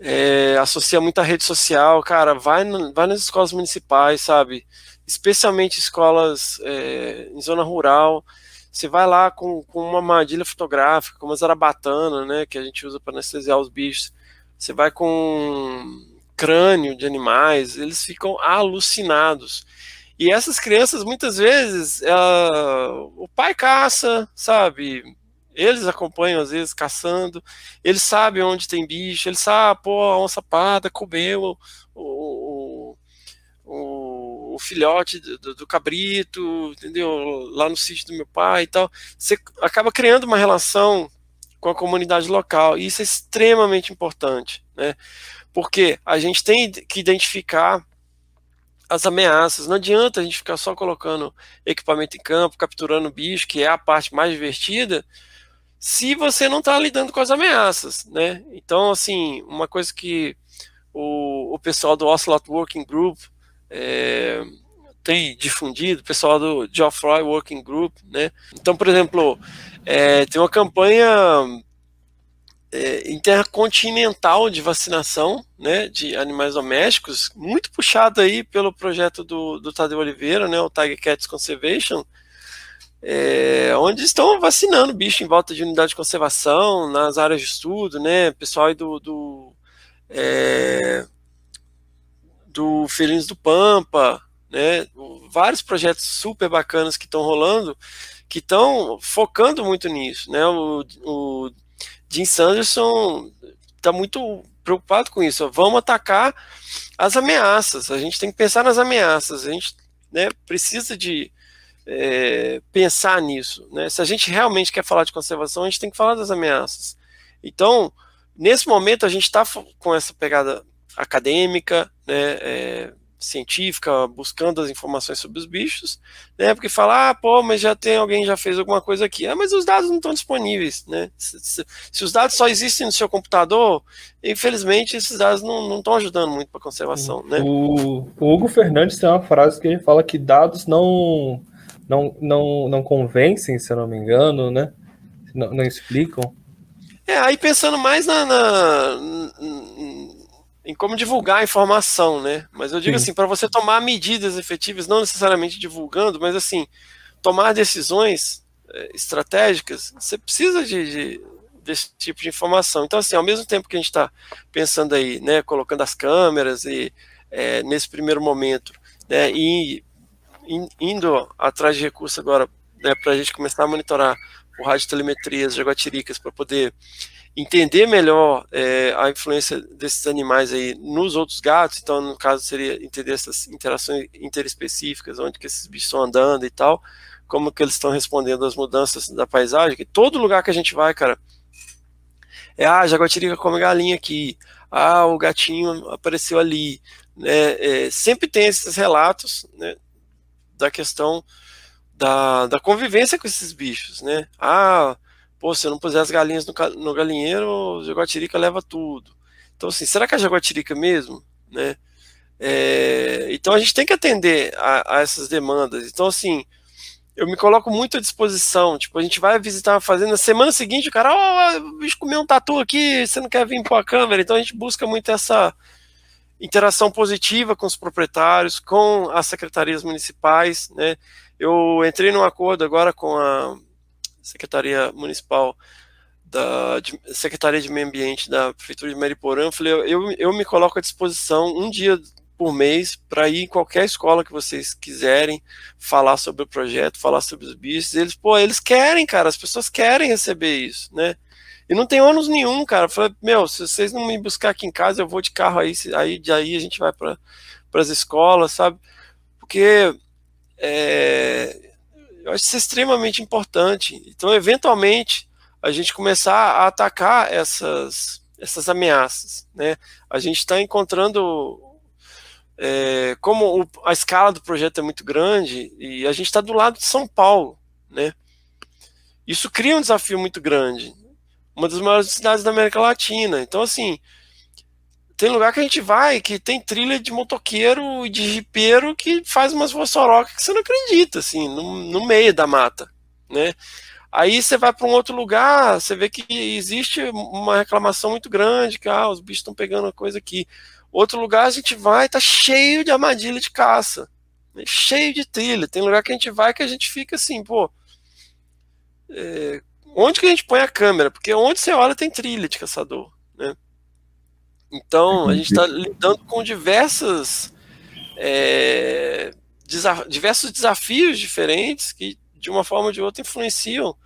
é, associa muita rede social, cara, vai, vai nas escolas municipais, sabe, especialmente escolas é, em zona rural, você vai lá com, com uma armadilha fotográfica, com uma zarabatana, né, que a gente usa para anestesiar os bichos, você vai com crânio de animais, eles ficam alucinados. E essas crianças, muitas vezes, o pai caça, sabe? Eles acompanham, às vezes, caçando. Eles sabem onde tem bicho. Eles sabem, pô, a onça parda comeu o, o, o filhote do, do, cabrito, entendeu? Lá no sítio do meu pai e tal. Você acaba criando uma relação com a comunidade local. E isso é extremamente importante, né? Porque a gente tem que identificar as ameaças. Não adianta a gente ficar só colocando equipamento em campo, capturando bicho, que é a parte mais divertida, se você não está lidando com as ameaças, né? Então, assim, uma coisa que o, o pessoal do Ocelot Working Group é, tem difundido, o pessoal do Geoffroy Working Group, né? Então, por exemplo, é, tem uma campanha é, intercontinental de vacinação né, de animais domésticos, muito puxado aí pelo projeto do, do Tadeu Oliveira, né, o Tiger Cats Conservation, é, onde estão vacinando bicho em volta de unidade de conservação, nas áreas de estudo, né, pessoal do, do, é, do Felinos do Pampa, né, vários projetos super bacanas que estão rolando, que estão focando muito nisso, né, o, o Jim Sanderson está muito preocupado com isso. Vamos atacar as ameaças. A gente tem que pensar nas ameaças. A gente né, precisa de é, pensar nisso. Né? Se a gente realmente quer falar de conservação, a gente tem que falar das ameaças. Então, nesse momento, a gente está com essa pegada acadêmica, né, é, científica, buscando as informações sobre os bichos, né? Porque fala, ah, pô, mas já tem alguém já fez alguma coisa aqui. Ah, mas os dados não estão disponíveis, né? Se, se, se, os dados só existem no seu computador, infelizmente esses dados não estão ajudando muito para a conservação, né? O, o, Hugo Fernandes tem uma frase que ele fala que dados não não, não, não convencem, se eu não me engano, né? Não, não explicam. É, aí pensando mais na, na em como divulgar a informação, né? Mas eu digo Sim. assim, para você tomar medidas efetivas, não necessariamente divulgando, mas assim, tomar decisões é, estratégicas, você precisa de, de, desse tipo de informação. Então, assim, ao mesmo tempo que a gente está pensando aí, né, colocando as câmeras e é, nesse primeiro momento, né, e indo atrás de recursos agora, né, para a gente começar a monitorar o rádio telemetria, as jaguatiricas, para poder entender melhor é, a influência desses animais aí nos outros gatos, então no caso seria entender essas interações interespecíficas, onde que esses bichos estão andando e tal, como que eles estão respondendo às mudanças da paisagem, que todo lugar que a gente vai, cara, é, ah, a jaguatirica come galinha aqui, ah, o gatinho apareceu ali, né, é, sempre tem esses relatos, né, da questão da, da convivência com esses bichos, né, ah, pô, se eu não puser as galinhas no, no galinheiro, a jaguatirica leva tudo. Então, assim, será que é jaguatirica mesmo? Né? É, então a gente tem que atender a, a, essas demandas. Então, assim, eu me coloco muito à disposição. Tipo, a gente vai visitar uma fazenda, semana seguinte o cara, ó, oh, o bicho comeu um tatu aqui, você não quer vir pôr a câmera? Então a gente busca muito essa interação positiva com os proprietários, com as secretarias municipais, né? Eu entrei num acordo agora com a Secretaria Municipal da de, Secretaria de Meio Ambiente da Prefeitura de Mariporã, falei, eu, eu me coloco à disposição um dia por mês para ir em qualquer escola que vocês quiserem falar sobre o projeto, falar sobre os bichos. Eles, pô, eles querem, cara, as pessoas querem receber isso, né? E não tem ônus nenhum, cara. Eu falei, meu, se vocês não me buscar aqui em casa, eu vou de carro aí, aí de aí a gente vai para as escolas, sabe? Porque é, eu acho isso extremamente importante. Então, eventualmente, a gente começar a atacar essas, essas ameaças. Né? A gente está encontrando. É, como o, a escala do projeto é muito grande e a gente está do lado de São Paulo, né? Isso cria um desafio muito grande. Uma das maiores cidades da América Latina. Então, assim, tem lugar que a gente vai que tem trilha de motoqueiro e de jipeiro que faz umas vossorocas que você não acredita, assim, no, no meio da mata, né? Aí você vai para um outro lugar, você vê que existe uma reclamação muito grande, que ah, os bichos estão pegando coisa aqui. Outro lugar a gente vai, tá cheio de armadilha de caça, né? cheio de trilha. Tem lugar que a gente vai que a gente fica assim, pô, é, onde que a gente põe a câmera? Porque onde você olha tem trilha de caçador, né? Então, a gente está lidando com diversas, é, diversos desafios diferentes que, de uma forma ou de outra, influenciam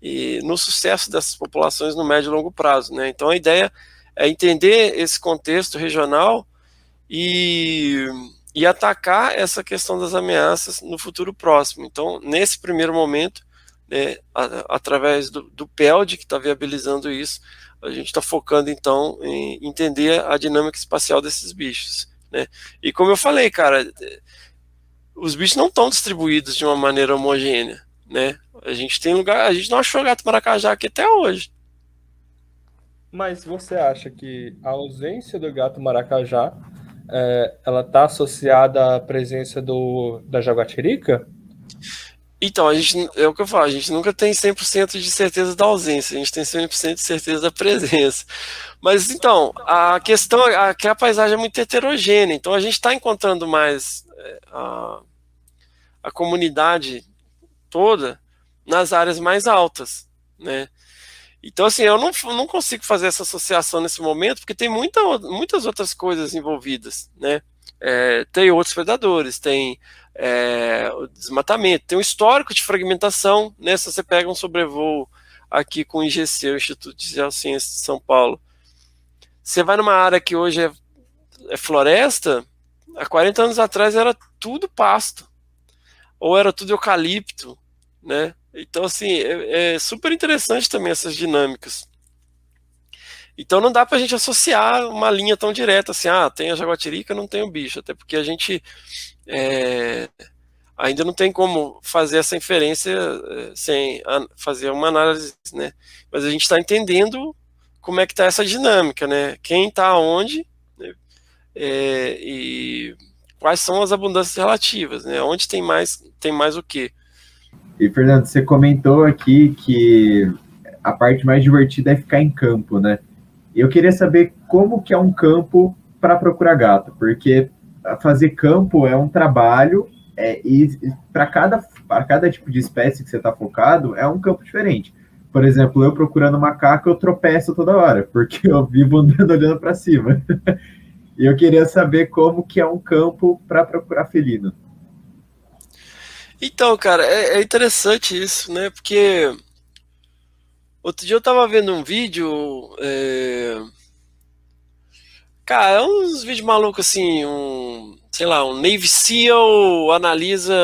e, no sucesso dessas populações no médio e longo prazo. Né? Então, a ideia é entender esse contexto regional e, e atacar essa questão das ameaças no futuro próximo. Então, nesse primeiro momento, né, a, através do, do PELD, que está viabilizando isso, a gente está focando então em entender a dinâmica espacial desses bichos. Né? E como eu falei, cara, os bichos não estão distribuídos de uma maneira homogênea. Né? A gente tem lugar, a gente não achou gato maracajá aqui até hoje. Mas você acha que a ausência do gato maracajá é, ela está associada à presença do, da jaguatirica? Então, a gente, é o que eu falo, a gente nunca tem 100% de certeza da ausência, a gente tem 100% de certeza da presença. Mas então, a questão é que a paisagem é muito heterogênea, então a gente está encontrando mais é, a, a comunidade toda nas áreas mais altas, né? Então, assim, eu não, não consigo fazer essa associação nesse momento, porque tem muita, muitas outras coisas envolvidas, né? É, tem outros predadores, tem é, o desmatamento, tem um histórico de fragmentação, né? Se você pega um sobrevoo aqui com o IGC, o Instituto de Geociências de São Paulo, você vai numa área que hoje é, é floresta, há 40 anos atrás era tudo pasto, ou era tudo eucalipto, né? Então, assim, é, é super interessante também essas dinâmicas. Então não dá para a gente associar uma linha tão direta assim, ah, tem a jaguatirica, não tem o bicho, até porque a gente é, ainda não tem como fazer essa inferência é, sem fazer uma análise, né? Mas a gente está entendendo como é que está essa dinâmica, né? Quem está onde né? é, e quais são as abundâncias relativas, né? Onde tem mais, tem mais o quê? E, Fernando, você comentou aqui que a parte mais divertida é ficar em campo, né? Eu queria saber como que é um campo para procurar gato, porque fazer campo é um trabalho é, e para cada, cada tipo de espécie que você está focado é um campo diferente. Por exemplo, eu procurando macaco, eu tropeço toda hora, porque eu vivo andando olhando para cima. e eu queria saber como que é um campo para procurar felino. Então, cara, é, é, interessante isso, né? Porque outro dia eu tava vendo um vídeo. É... Cara, é uns vídeos malucos assim, um. Sei lá, um Navy SEAL analisa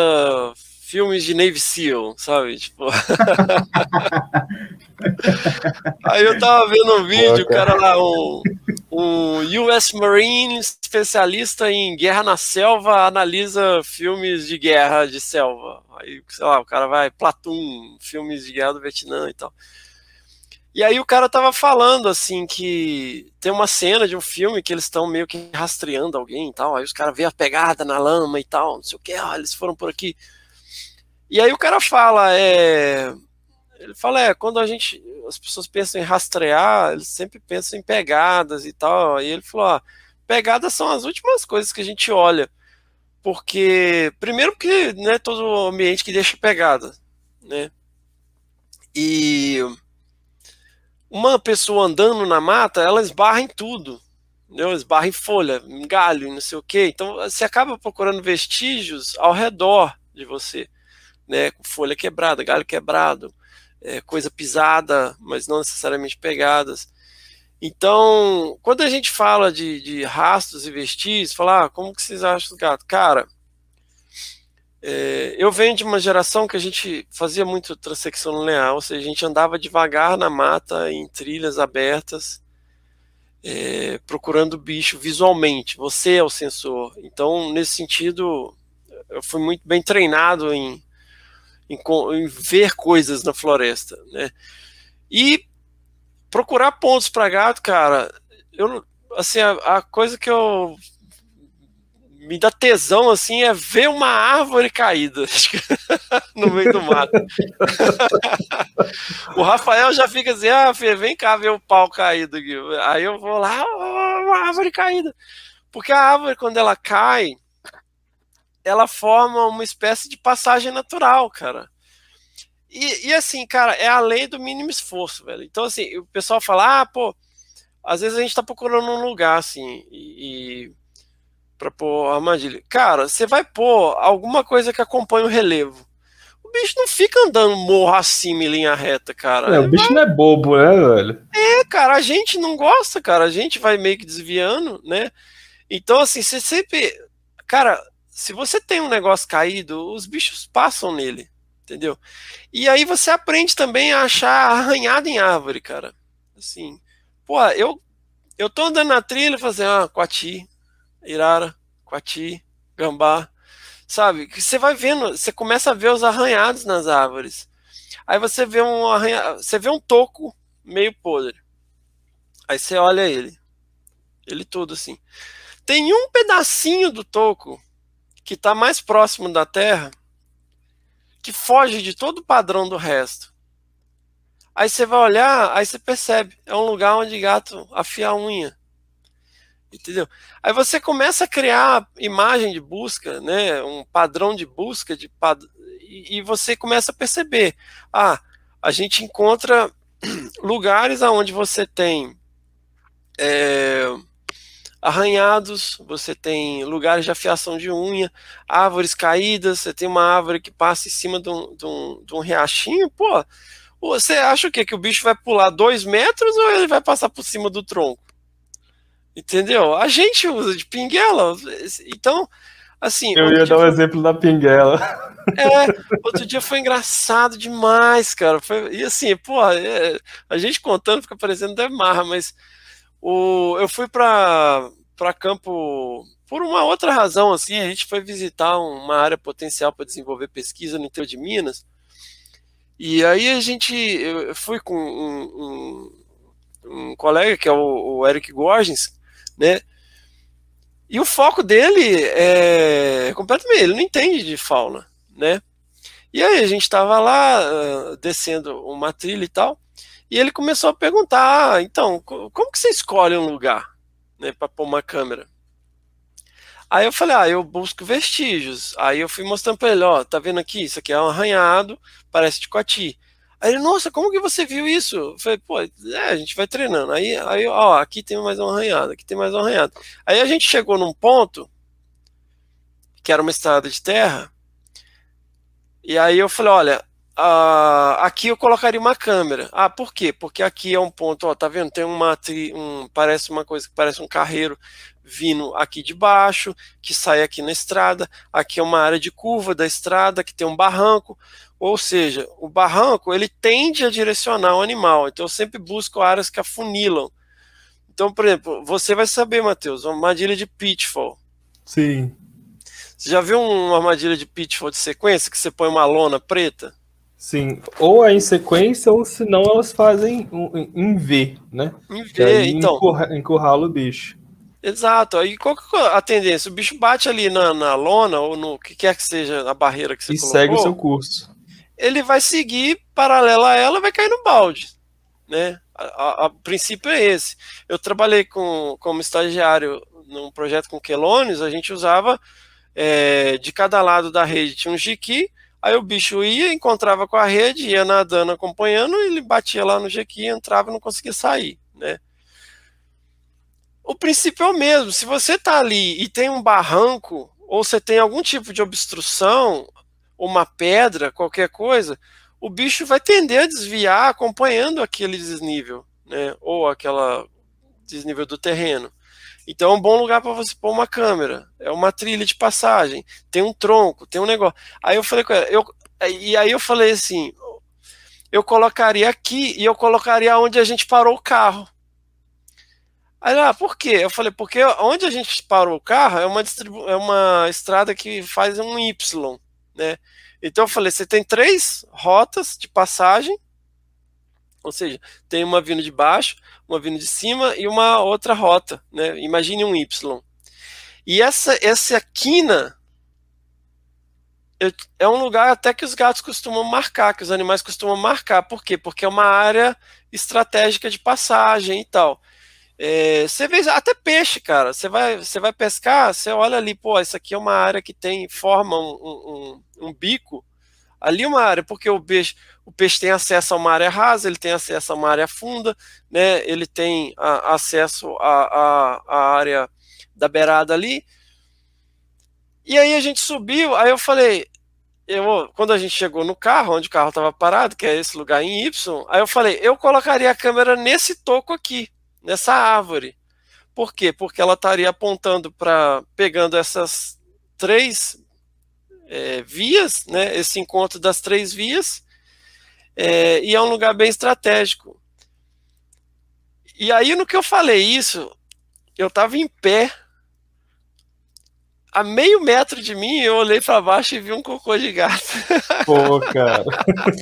filmes de Navy SEAL, sabe? Tipo. Aí eu tava vendo um vídeo, o cara lá, um, um US Marine especialista em guerra na selva analisa filmes de guerra de selva. Aí, sei lá, o cara vai, Platoon, filmes de guerra do Vietnã e tal. E aí o cara tava falando assim que tem uma cena de um filme que eles estão meio que rastreando alguém e tal. Aí os caras veem a pegada na lama e tal, não sei o que, ah, eles foram por aqui. E aí o cara fala, é. Ele fala, é, quando a gente. As pessoas pensam em rastrear, eles sempre pensam em pegadas e tal. E ele falou, ó, pegadas são as últimas coisas que a gente olha. Porque, primeiro porque não é todo ambiente que deixa pegada, né? E uma pessoa andando na mata, ela esbarra em tudo. Entendeu? Esbarra em folha, em galho, não sei o quê. Então você acaba procurando vestígios ao redor de você né, folha quebrada, galho quebrado, é, coisa pisada, mas não necessariamente pegadas. Então, quando a gente fala de, de rastros e vestígios, falar, ah, como que vocês acham do gato? Cara, é, eu venho de uma geração que a gente fazia muito transecção linear, ou seja, a gente andava devagar na mata, em trilhas abertas, é, procurando bicho visualmente. Você é o sensor. Então, nesse sentido, eu fui muito bem treinado em em, em ver coisas na floresta, né? E procurar pontos para gato, cara, eu assim a, a, coisa que eu me dá tesão assim é ver uma árvore caída no meio do mato. o Rafael já fica assim, ah, filho, vem cá ver o pau caído aqui. Aí eu vou lá, uma árvore caída. Porque a árvore quando ela cai, ela forma uma espécie de passagem natural, cara. E, e, assim, cara, é a lei do mínimo esforço, velho. Então, assim, o pessoal fala, ah, pô, às vezes a gente tá procurando um lugar, assim, e, e pra pôr armadilha. Cara, você vai pôr alguma coisa que acompanhe o relevo. O bicho não fica andando morro acima em linha reta, cara. É, o bicho não é bobo, né, velho? É, cara, a gente não gosta, cara. A gente vai meio que desviando, né? Então, assim, você sempre. Cara, se você tem um negócio caído, os bichos passam nele. entendeu? E aí você aprende também a achar arranhado em árvore, cara. Assim, pô, eu eu tô andando na trilha fazendo ah, coati, irara, coati, gambá, sabe? Que você vai vendo, você começa a ver os arranhados nas árvores. Aí você vê um arranha, você vê um toco meio podre. Aí você olha ele, ele todo assim. Tem um pedacinho do toco que está mais próximo da Terra que foge de todo o padrão do resto. Aí você vai olhar, aí você percebe, é um lugar onde gato afia a unha. Entendeu? Aí você começa a criar imagem de busca, né, um padrão de busca de pad... e você começa a perceber, ah, a gente encontra lugares aonde você tem é, arranhados, você tem lugares de afiação de unha, árvores caídas, você tem uma árvore que passa em cima de um, de um, de um riachinho, pô, você acha o quê? Que o bicho vai pular dois metros ou ele vai passar por cima do tronco? Entendeu? A gente usa de pinguela. Então, assim. Eu ia dar o um exemplo da pinguela. É, outro dia foi engraçado demais, cara. Foi, e assim, pô, é, a gente contando fica parecendo até marra, mas o, eu fui para campo por uma outra razão, assim, a gente foi visitar uma área potencial para desenvolver pesquisa no interior de Minas. E aí a gente, eu fui com um, um, um colega que é o, o, Eric Gorgens, né? E o foco dele é completamente, ele não entende de fauna, né? E aí a gente estava lá uh, descendo uma trilha e tal, e ele começou a perguntar, ah, então, como que você escolhe um lugar, né, para pôr uma câmera? Aí eu falei, ah, eu busco vestígios. Aí eu fui mostrando para ele, ó, tá vendo aqui? Isso aqui é um arranhado, parece de coati. Aí ele, nossa, como que você viu isso? Eu falei, pô, é, a gente vai treinando. Aí, aí, ó, aqui tem mais um arranhado, aqui tem mais um arranhado. Aí a gente chegou num ponto que era uma estrada de terra. E aí eu falei, olha, uh, aqui eu colocaria uma câmera. Ah, por quê? Porque aqui é um ponto, ó, tá vendo? Tem uma um, parece uma coisa que parece um carreiro vindo aqui de baixo, que sai aqui na estrada. Aqui é uma área de curva da estrada que tem um barranco. Ou seja, o barranco ele tende a direcionar o animal. Então eu sempre busco áreas que afunilam. Então, por exemplo, você vai saber, Matheus, uma armadilha de pitfall. Sim. Você já viu uma armadilha de pitfall de sequência que você põe uma lona preta? Sim, ou é em sequência, ou senão elas fazem em V, né? Em V, então. Encurrala o bicho. Exato. Aí qual que é a tendência? O bicho bate ali na, na lona ou no que quer que seja a barreira que você e colocou. E segue o seu curso. Ele vai seguir paralela a ela vai cair no balde. Né? A, a, a princípio é esse. Eu trabalhei com, como estagiário num projeto com quelônios, a gente usava é, de cada lado da rede tinha um jiqui, aí o bicho ia, encontrava com a rede, ia nadando, acompanhando, ele batia lá no jiqui, entrava e não conseguia sair. Né? o princípio é o mesmo. Se você está ali e tem um barranco, ou você tem algum tipo de obstrução, uma pedra, qualquer coisa, o bicho vai tender a desviar acompanhando aquele desnível, né? Ou aquela desnível do terreno. Então é um bom lugar para você pôr uma câmera. É uma trilha de passagem, tem um tronco, tem um negócio. Aí eu falei com ela, eu, e aí eu falei assim, eu colocaria aqui e eu colocaria onde a gente parou o carro. Aí, ah, por quê? Eu falei, porque onde a gente parou o carro é uma, é uma estrada que faz um Y, né? Então eu falei, você tem três rotas de passagem, ou seja, tem uma vindo de baixo, uma vindo de cima e uma outra rota, né? Imagine um Y. E essa, essa quina é um lugar até que os gatos costumam marcar, que os animais costumam marcar. Por quê? Porque é uma área estratégica de passagem e tal. É, você vê até peixe, cara. Você vai, você vai pescar, você olha ali, pô, isso aqui é uma área que tem, forma um, um, um bico. Ali é uma área, porque o peixe, o peixe tem acesso a uma área rasa, ele tem acesso a uma área funda, né? Ele tem a, acesso à área da beirada ali. E aí a gente subiu, aí eu falei, eu, quando a gente chegou no carro, onde o carro estava parado, que é esse lugar em Y, aí eu falei, eu colocaria a câmera nesse toco aqui nessa árvore. Por quê? Porque ela estaria apontando para pegando essas três é, vias, né, esse encontro das três vias, é, e é um lugar bem estratégico. E aí, no que eu falei isso, eu estava em pé, a meio metro de mim, eu olhei para baixo e vi um cocô de gato. Pô, cara.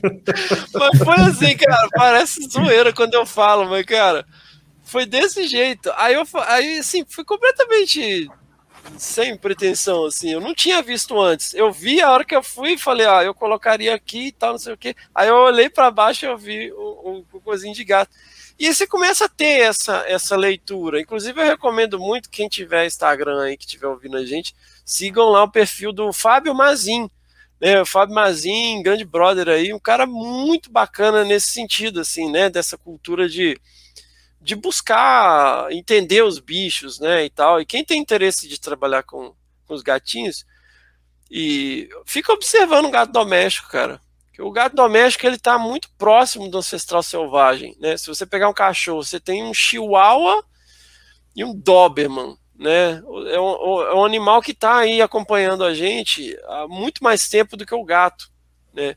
mas foi assim, cara, parece zoeira quando eu falo, mas, cara, foi desse jeito. Aí eu, aí, assim, foi completamente sem pretensão, assim. Eu não tinha visto antes. Eu vi a hora que eu fui e falei, ah, eu colocaria aqui e tal, não sei o quê. Aí eu olhei para baixo e eu vi um, um de gato. E você começa a ter essa, essa leitura. Inclusive, eu recomendo muito quem tiver Instagram aí, que estiver ouvindo a gente, sigam lá o perfil do Fábio Mazin. Né, o Fábio Mazin, grande brother aí, um cara muito bacana nesse sentido, assim, né? Dessa cultura de, de buscar entender os bichos, né? E tal. E quem tem interesse de trabalhar com, com os gatinhos, e fica observando o gato doméstico, cara o gato doméstico ele está muito próximo do ancestral selvagem, né? Se você pegar um cachorro, você tem um chihuahua e um doberman, né? É um, é um animal que está aí acompanhando a gente há muito mais tempo do que o gato, né?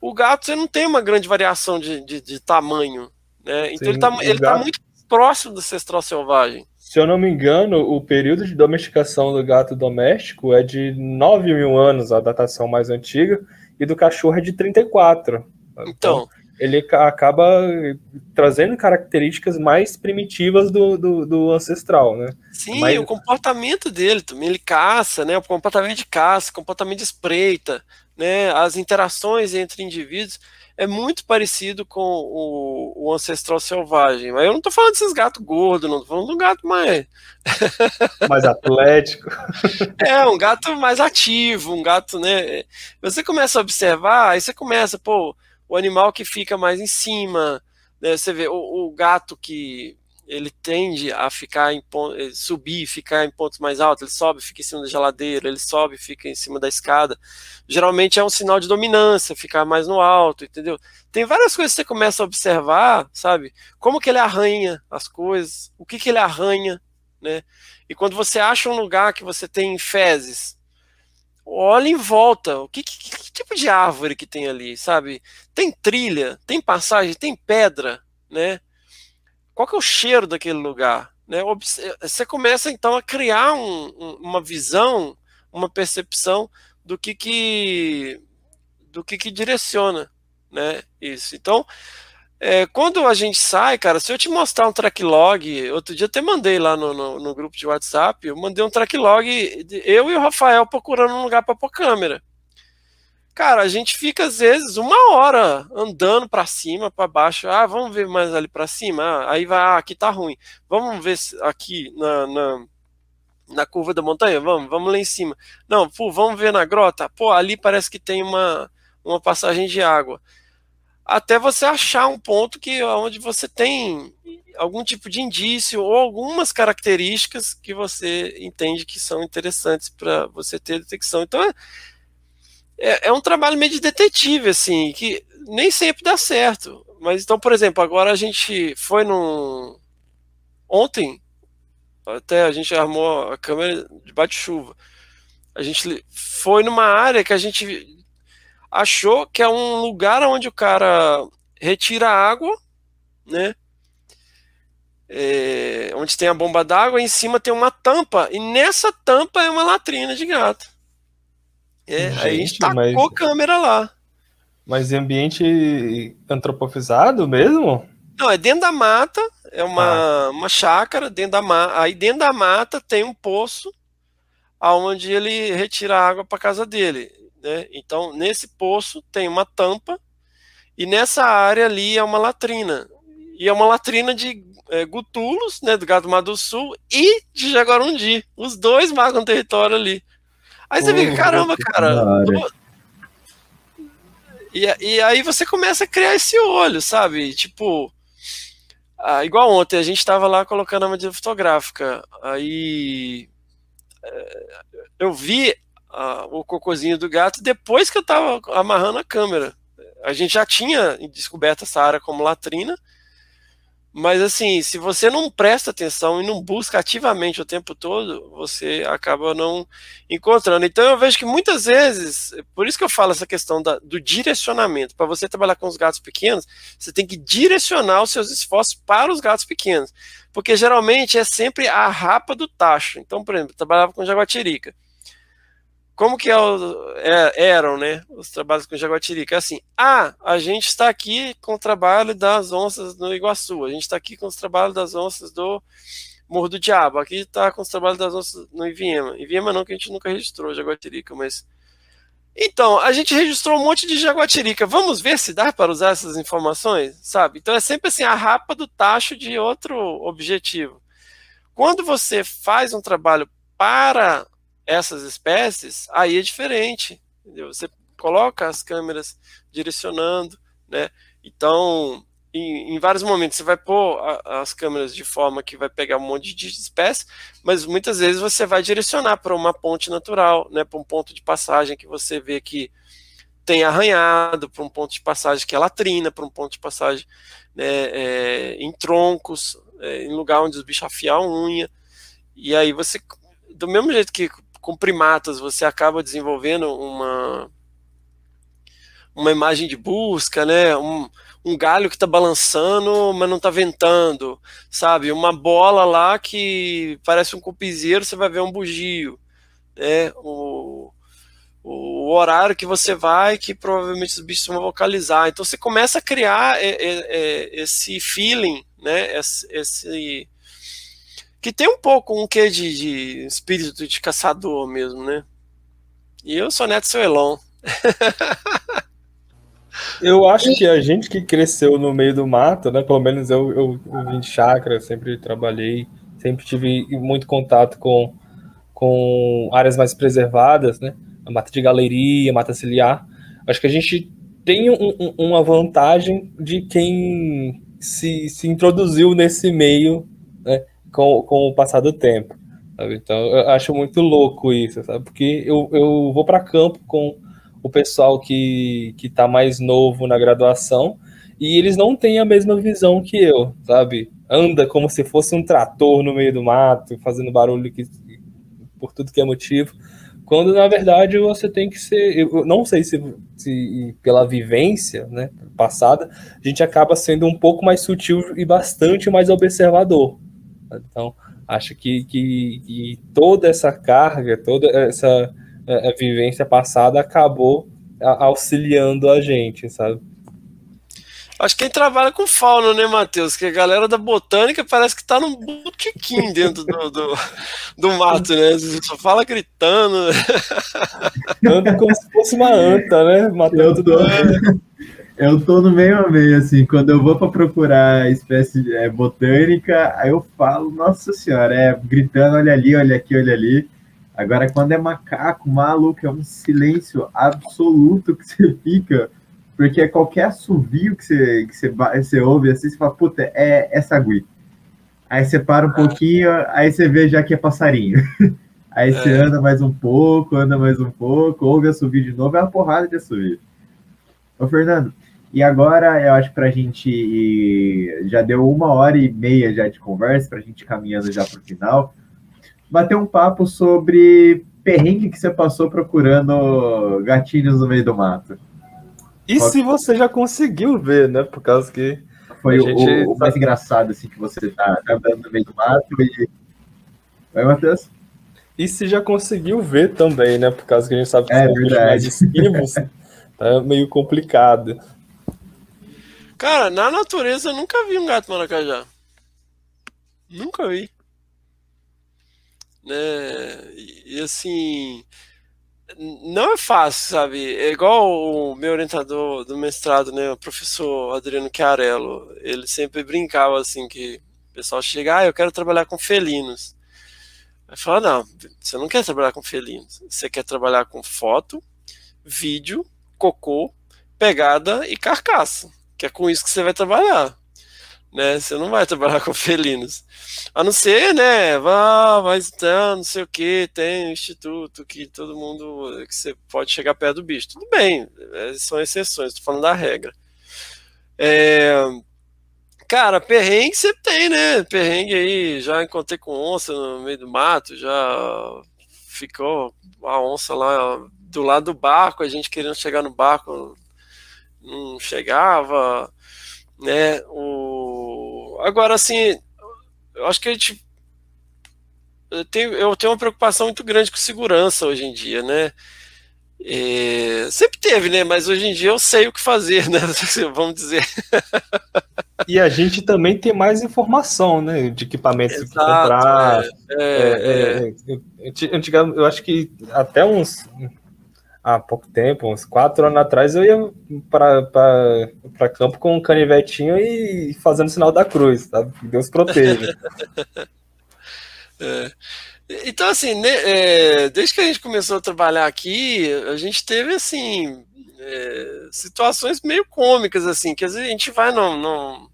O gato você não tem uma grande variação de, de, de tamanho, né? Então Sim, ele está ele tá muito próximo do ancestral selvagem. Se eu não me engano, o período de domesticação do gato doméstico é de 9 mil anos, a datação mais antiga e do cachorro é de 34. Então, então ele acaba trazendo características mais primitivas do, do, do ancestral, né? Sim, Mas... o comportamento dele também, ele caça, né? O comportamento de caça, comportamento de espreita, né? As interações entre indivíduos é muito parecido com o, o ancestral selvagem. Mas eu não estou falando desses gatos gordos, não estou falando de um gato mais. mais atlético. É, um gato mais ativo, um gato, né? Você começa a observar, aí você começa, pô, o animal que fica mais em cima, né? Você vê o, o gato que ele tende a ficar em eh, subir, ficar em pontos mais altos, ele sobe, fica em cima da geladeira, ele sobe, fica em cima da escada. Geralmente é um sinal de dominância, ficar mais no alto, entendeu? Tem várias coisas que você começa a observar, sabe? Como que ele arranha as coisas, o que que ele arranha, né? E quando você acha um lugar que você tem fezes, olha em volta, o que, que, que tipo de árvore que tem ali, sabe? Tem trilha, tem passagem, tem pedra, né? Qual que é o cheiro daquele lugar? Né? Você começa então a criar um, uma visão, uma percepção do que que do que que direciona, né? Isso. Então, é, quando a gente sai, cara, se eu te mostrar um track log, outro dia até mandei lá no, no, no grupo de WhatsApp, eu mandei um track log, eu e o Rafael procurando um lugar para pôr câmera. Cara, a gente fica às vezes uma hora andando para cima, para baixo. Ah, vamos ver mais ali para cima. Ah, aí vai, ah, aqui tá ruim. Vamos ver aqui na, na, na, curva da montanha. Vamos, vamos lá em cima. Não, pô, vamos ver na grota. Pô, ali parece que tem uma, uma passagem de água. Até você achar um ponto que onde você tem algum tipo de indício ou algumas características que você entende que são interessantes para você ter detecção. Então, é, é, é um trabalho meio de detetive, assim, que nem sempre dá certo. Mas então, por exemplo, agora a gente foi num. Ontem, até a gente armou a câmera de bate-chuva. A gente foi numa área que a gente achou que é um lugar onde o cara retira água, né? É, onde tem a bomba d'água, em cima tem uma tampa, e nessa tampa é uma latrina de gato. É, gente, aí a tacou mas... câmera lá. Mas em ambiente antropofizado mesmo? Não, é dentro da mata, é uma, ah. uma chácara dentro da mata. Aí dentro da mata tem um poço aonde ele retira água para casa dele. Né? Então, nesse poço tem uma tampa e nessa área ali é uma latrina. E é uma latrina de é, gutulos, né, do gado Mar do Sul e de Jaguarundi. Os dois marcam território ali. Aí você fica, caramba, cara. E, e aí você começa a criar esse olho, sabe? Tipo, ah, igual ontem, a gente tava lá colocando a medida fotográfica. Aí é, eu vi ah, o cocôzinho do gato depois que eu tava amarrando a câmera. A gente já tinha descoberto essa área como latrina, Mas assim, se você não presta atenção e não busca ativamente o tempo todo, você acaba não encontrando. Então eu vejo que muitas vezes, por isso que eu falo essa questão da, do direcionamento. Para você trabalhar com os gatos pequenos, você tem que direcionar os seus esforços para os gatos pequenos. Porque geralmente é sempre a rapa do tacho. Então, por exemplo, eu trabalhava com jaguatirica como que é o, é, eram, né, os trabalhos com jaguatirica? Assim, ah, a gente está aqui com o trabalho das onças no Iguaçu, a gente está aqui com os trabalhos das onças do Morro do Diabo, aqui está com os trabalhos das onças no Iviema. Iviema não, que a gente nunca registrou jaguatirica, mas... Então, a gente registrou um monte de jaguatirica, vamos ver se dá para usar essas informações, sabe? Então é sempre assim, a rapa do tacho de outro objetivo. Quando você faz um trabalho para essas espécies, aí é diferente. Entendeu? Você coloca as câmeras direcionando, né? Então, em, em, vários momentos você vai pôr a, as câmeras de forma que vai pegar um monte de espécies, mas muitas vezes você vai direcionar para uma ponte natural, né? Para um ponto de passagem que você vê que tem arranhado, para um ponto de passagem que é latrina, para um ponto de passagem né, é, em troncos, é, em lugar onde os bichos afiam a unha. E aí você, do mesmo jeito que com primatas você acaba desenvolvendo uma uma imagem de busca, né? Um, um galho que está balançando, mas não está ventando, sabe? Uma bola lá que parece um cupizeiro, você vai ver um bugio, né? O, o horário que você vai, que provavelmente os bichos vão vocalizar. Então você começa a criar esse feeling, né? Esse que tem um pouco um quê de, de espírito de caçador mesmo, né? E eu sou neto seu Elon. eu acho que a gente que cresceu no meio do mato, né? Pelo menos eu, eu, eu vim de chácara, sempre trabalhei, sempre tive muito contato com, com áreas mais preservadas, né? A mata de galeria, mata ciliar. Acho que a gente tem um, um, uma vantagem de quem se, se introduziu nesse meio, né? Com, com o passar do tempo. Sabe? Então, eu acho muito louco isso, sabe? Porque eu, eu vou para campo com o pessoal que, que tá mais novo na graduação e eles não têm a mesma visão que eu, sabe? Anda como se fosse um trator no meio do mato, fazendo barulho que, por tudo que é motivo. Quando na verdade você tem que ser. Eu não sei se, se pela vivência né, passada, a gente acaba sendo um pouco mais sutil e bastante mais observador. Então, acho que, que, que toda essa carga, toda essa a, a vivência passada acabou auxiliando a gente, sabe? Acho que quem trabalha com fauna, né, Matheus? Que a galera da botânica parece que tá num botequim dentro do, do, do mato, né? Só fala gritando. Anda como se fosse uma anta, né? Matando. Eu tô no meio a meio, assim, quando eu vou para procurar espécie é, botânica, aí eu falo, nossa senhora, é gritando, olha ali, olha aqui, olha ali. Agora, quando é macaco, maluco, é um silêncio absoluto que você fica, porque qualquer assovio que você, que você, você ouve, assim, você fala, puta, é, é sagui. Aí você para um ah. pouquinho, aí você vê já que é passarinho. Aí você é. anda mais um pouco, anda mais um pouco, ouve assovio de novo, é uma porrada de assovio. Ô, Fernando, e agora eu acho que para a gente já deu uma hora e meia já de conversa, para a gente caminhando já para o final, bater um papo sobre perrengue que você passou procurando gatinhos no meio do mato. E Qual... se você já conseguiu ver, né? Por causa que. Foi o, gente... o, mais engraçado, assim, que você tá, tá andando no meio do mato e. Oi, Matheus? E se já conseguiu ver também, né? Por causa que a gente sabe que é, são mais esquivos, tá meio complicado. Cara, na natureza eu nunca vi um gato maracajá. Nunca vi. Né? E, e assim. Não é fácil, sabe? É igual o meu orientador do mestrado, né? O professor Adriano Chiarello. Ele sempre brincava assim que o pessoal chega, ah, eu quero trabalhar com felinos. Aí fala, não, você não quer trabalhar com felinos. Você quer trabalhar com foto, vídeo, cocô, pegada e carcaça que é com isso que você vai trabalhar. Né? Você não vai trabalhar com felinos. A não ser, né? Vá, mas então, não sei o que, tem um instituto que todo mundo. que você pode chegar perto do bicho. Tudo bem, é, são exceções, estou falando da regra. É, Cara, perrengue sempre tem, né? Perrengue aí, já encontrei com onça no meio do mato, já ficou a onça lá do lado do barco, a gente querendo chegar no barco, não chegava, né? O... Agora, assim, eu acho que a gente. Eu tenho, eu tenho uma preocupação muito grande com segurança hoje em dia, né? É, sempre teve, né? Mas hoje em dia eu sei o que fazer, né? Vamos dizer. E a gente também tem mais informação, né? De equipamentos Exato, que comprar. É, é, é, é. Antigamente, eu acho que até uns há pouco tempo, uns quatro anos atrás, eu ia para campo com um canivetinho e fazendo sinal da cruz, tá? Deus proteja. é. Então, assim, né, é, desde que a gente começou a trabalhar aqui, a gente teve, assim, é, situações meio cômicas, assim, que às vezes a gente vai no, no,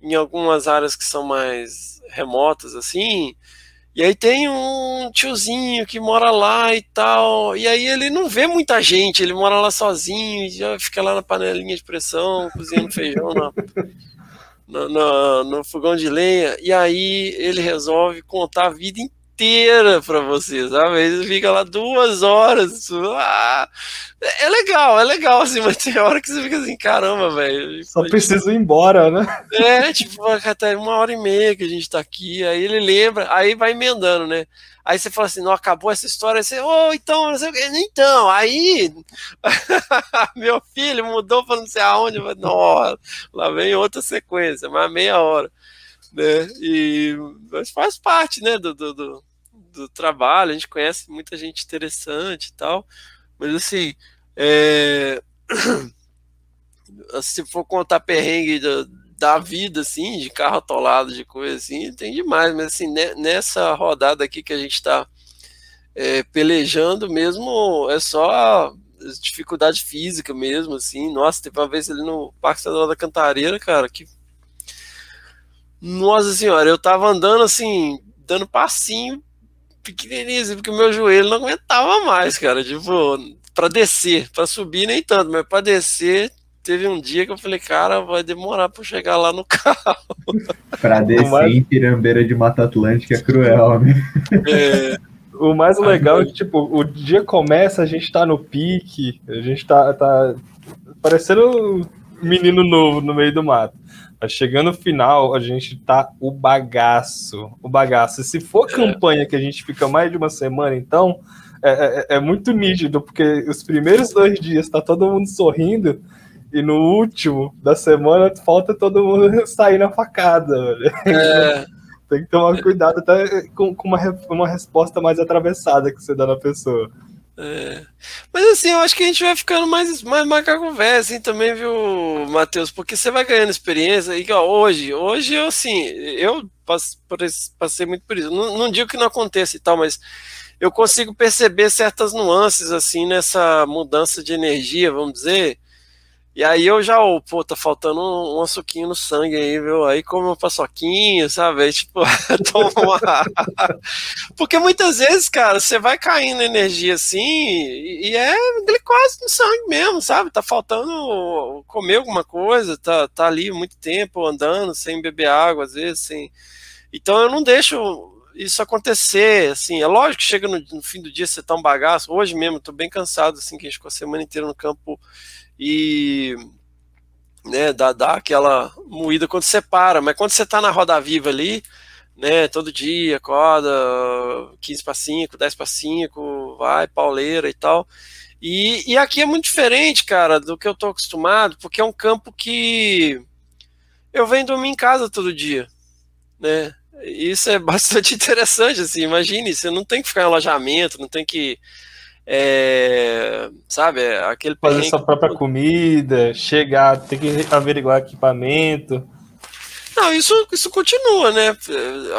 em algumas áreas que são mais remotas, assim, e aí tem um tiozinho que mora lá e tal, e aí ele não vê muita gente, ele mora lá sozinho, já fica lá na panelinha de pressão, cozinhando feijão na, no, no, no, fogão de lenha, e aí ele resolve contar a vida inteira para você, sabe? Ele fica lá duas horas. Ah, é legal, é legal, assim, mas tem hora que você fica assim, caramba, velho. Só preciso ir embora, né? É, tipo, até uma hora e meia que a gente tá aqui, aí ele lembra, aí vai emendando, né? Aí você fala assim, não acabou essa história, aí você, ô, oh, então, não sei o que, então, aí meu filho mudou para não sei aonde, mas, nossa, lá vem outra sequência, mais meia hora né? E mas faz parte, né, do, do, do, do, trabalho. A gente conhece muita gente interessante e tal, mas assim, é... se for contar perrengue da, da vida, assim, de carro atolado, de coisa assim, tem demais. Mas assim, nessa rodada aqui que a gente está é, pelejando mesmo, é só dificuldade física mesmo, assim. Nossa, teve uma vez ali no Parque Estadual da Cantareira, cara, que nossa senhora, eu tava andando assim, dando passinho pequenininho, assim, porque o meu joelho não aguentava mais, cara. Tipo, pra descer, pra subir nem tanto, mas pra descer, teve um dia que eu falei, cara, vai demorar pra chegar lá no carro. pra descer mais... em Pirambeira de Mata Atlântica é cruel, né? É. O mais legal é que, tipo, o dia começa, a gente tá no pique, a gente tá, tá parecendo menino novo no meio do mato. Tá chegando no final, a gente tá o bagaço. O bagaço. E se for é. campanha que a gente fica mais de uma semana, então, é, é, é, muito nítido, porque os primeiros dois dias tá todo mundo sorrindo, e no último da semana falta todo mundo sair na facada. É. Tem que tomar cuidado até com, com uma, uma resposta mais atravessada que você dá na pessoa. É. Mas assim, eu acho que a gente vai ficando mais, mais macaco velho, assim, também, viu, Matheus? Porque você vai ganhando experiência. E ó, hoje, hoje eu assim, eu passei muito por isso. Não, não digo que não aconteça e tal, mas eu consigo perceber certas nuances, assim, nessa mudança de energia, vamos dizer e aí eu já, oh, pô, tá faltando um, um açuquinho no sangue aí, viu? Aí come uma paçoquinha, sabe? Aí, tipo, toma uma... Porque muitas vezes, cara, você vai caindo energia assim e, e, é glicose no sangue mesmo, sabe? Tá faltando comer alguma coisa, tá, tá ali muito tempo andando sem beber água, às vezes, sem... Então eu não deixo isso acontecer, assim, é lógico que chega no, no fim do dia você tá um bagaço, hoje mesmo tô bem cansado, assim, que a gente ficou a semana inteira no campo e né, dá, dá aquela moída quando você para, mas quando você está na roda viva ali, né, todo dia, acorda 15 para 5, 10 para 5, vai, pauleira e tal. E, e aqui é muito diferente, cara, do que eu tô acostumado, porque é um campo que eu venho dormir em casa todo dia, né? Isso é bastante interessante, assim, imagine, você não tem que ficar em alojamento, não tem que é, sabe, é aquele fazer sua própria comida, chegar, ter que averiguar equipamento. Não, isso, isso continua, né,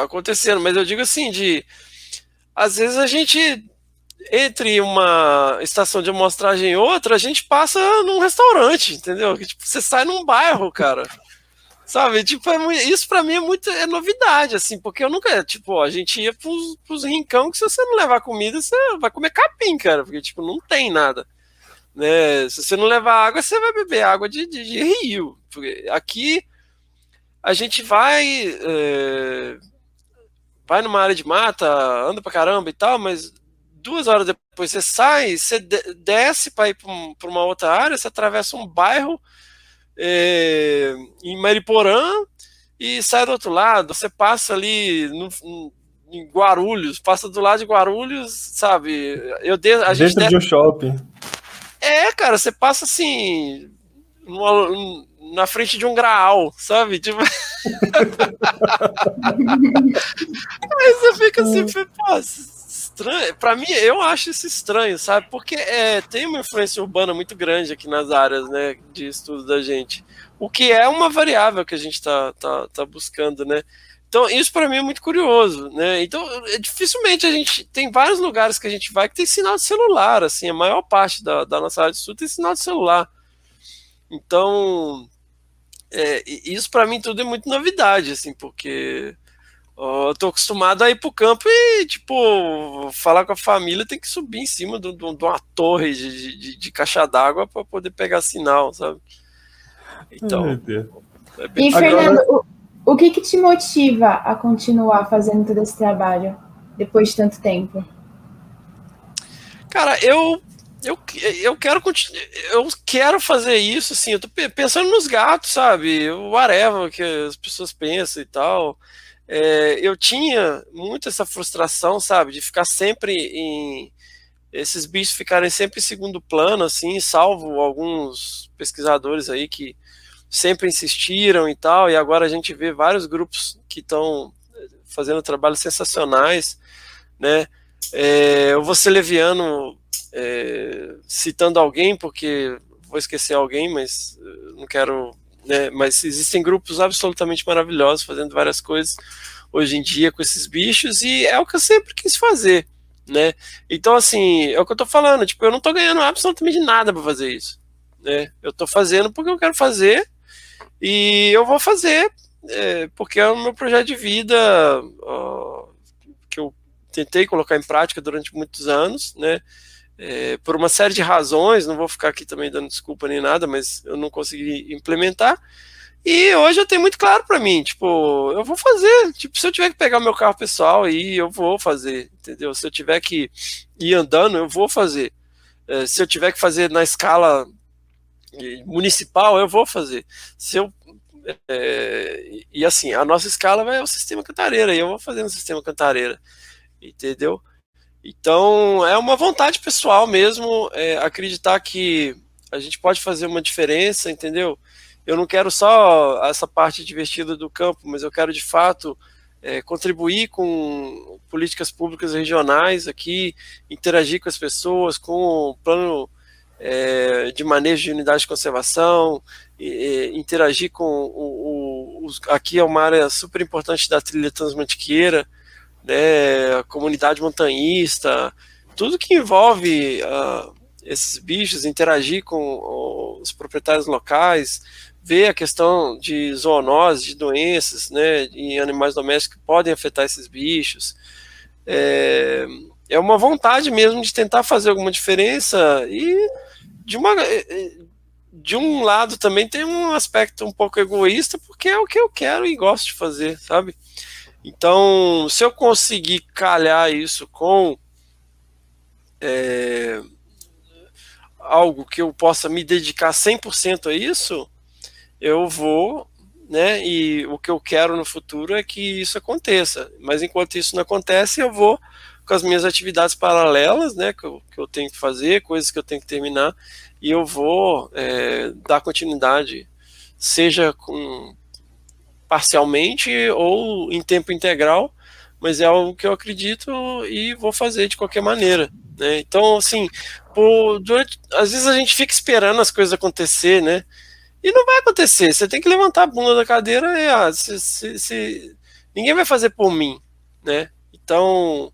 acontecendo, mas eu digo assim, de às vezes a gente entre uma estação de amostragem e outra, a gente passa num restaurante, entendeu? Tipo, você sai num bairro, cara. Sabe, tipo, é muito, isso para mim é muito é novidade, assim, porque eu nunca, tipo, a gente ia pros, pros rincão que se você não levar comida, você vai comer capim, cara, porque, tipo, não tem nada. Né? Se você não levar água, você vai beber água de, de, de rio. Aqui a gente vai é, vai numa área de mata, anda pra caramba e tal, mas duas horas depois você sai, você desce para ir para uma outra área, você atravessa um bairro é, em Mariporã e sai do outro lado. Você passa ali no, em Guarulhos, passa do lado de Guarulhos, sabe? Eu de, a gente Dentro deve... de um shopping. É, cara, você passa assim. Numa, na frente de um graal, sabe? Tipo... Aí você fica assim, pô, estranho. Para mim, eu acho isso estranho, sabe? Porque é, tem uma influência urbana muito grande aqui nas áreas, né, de estudo da gente. O que é uma variável que a gente está tá, tá buscando, né? Então, isso para mim é muito curioso, né? Então, dificilmente a gente tem vários lugares que a gente vai que tem sinal de celular, assim, a maior parte da, da nossa área de estudo tem sinal de celular. Então, é, isso para mim tudo é muito novidade, assim, porque eu tô acostumado a ir pro campo e, tipo, falar com a família tem que subir em cima de, de, de uma torre de, de, de caixa d'água para poder pegar sinal, sabe? Então. É bem... E, Fernando, Agora... o, o que, que te motiva a continuar fazendo todo esse trabalho depois de tanto tempo? Cara, eu eu, eu quero eu quero fazer isso, assim, eu tô pensando nos gatos, sabe? O areva que as pessoas pensam e tal. É, eu tinha muito essa frustração, sabe, de ficar sempre em esses bichos ficarem sempre em segundo plano, assim, salvo alguns pesquisadores aí que sempre insistiram e tal, e agora a gente vê vários grupos que estão fazendo trabalhos sensacionais, né? É, eu vou ser leviano é, citando alguém, porque vou esquecer alguém, mas não quero. Né, mas existem grupos absolutamente maravilhosos fazendo várias coisas hoje em dia com esses bichos, e é o que eu sempre quis fazer. Né? Então, assim, é o que eu tô falando, tipo, eu não tô ganhando absolutamente nada para fazer isso. Né? Eu tô fazendo porque eu quero fazer, e eu vou fazer é, porque é o meu projeto de vida ó, que eu tentei colocar em prática durante muitos anos, né? É, por uma série de razões, não vou ficar aqui também dando desculpa nem nada, mas eu não consegui implementar. E hoje eu tenho muito claro para mim, tipo, eu vou fazer. Tipo, se eu tiver que pegar meu carro pessoal aí, eu vou fazer, entendeu? Se eu tiver que ir andando, eu vou fazer. É, se eu tiver que fazer na escala municipal, eu vou fazer. Se eu é, e assim, a nossa escala vai ao sistema cantareira, e eu vou fazer no sistema cantareira, entendeu? Então, é uma vontade pessoal mesmo é, acreditar que a gente pode fazer uma diferença, entendeu? Eu não quero só essa parte divertida do campo, mas eu quero de fato é, contribuir com políticas públicas regionais aqui, interagir com as pessoas, com o plano é, de manejo de unidade de conservação, e, interagir com o, o, os, aqui é uma área super importante da trilha transmantiqueira, né, comunidade montanhista, tudo que envolve uh, esses bichos, interagir com os proprietários locais, ver a questão de zoonose, de doenças, né, em animais domésticos que podem afetar esses bichos. É, é uma vontade mesmo de tentar fazer alguma diferença e de uma de um lado também tem um aspecto um pouco egoísta porque é o que eu quero e gosto de fazer, sabe? Então, se eu conseguir calhar isso com é, algo que eu possa me dedicar 100% a isso, eu vou, né? E o que eu quero no futuro é que isso aconteça. Mas enquanto isso não acontece, eu vou com as minhas atividades paralelas, né? Que eu, que eu tenho que fazer, coisas que eu tenho que terminar, e eu vou é, dar continuidade, seja com parcialmente ou em tempo integral, mas é algo que eu acredito e vou fazer de qualquer maneira. Né? Então, assim, por, durante, às vezes a gente fica esperando as coisas acontecer, né? E não vai acontecer. Você tem que levantar a bunda da cadeira e ah, se, se, se, ninguém vai fazer por mim, né? Então,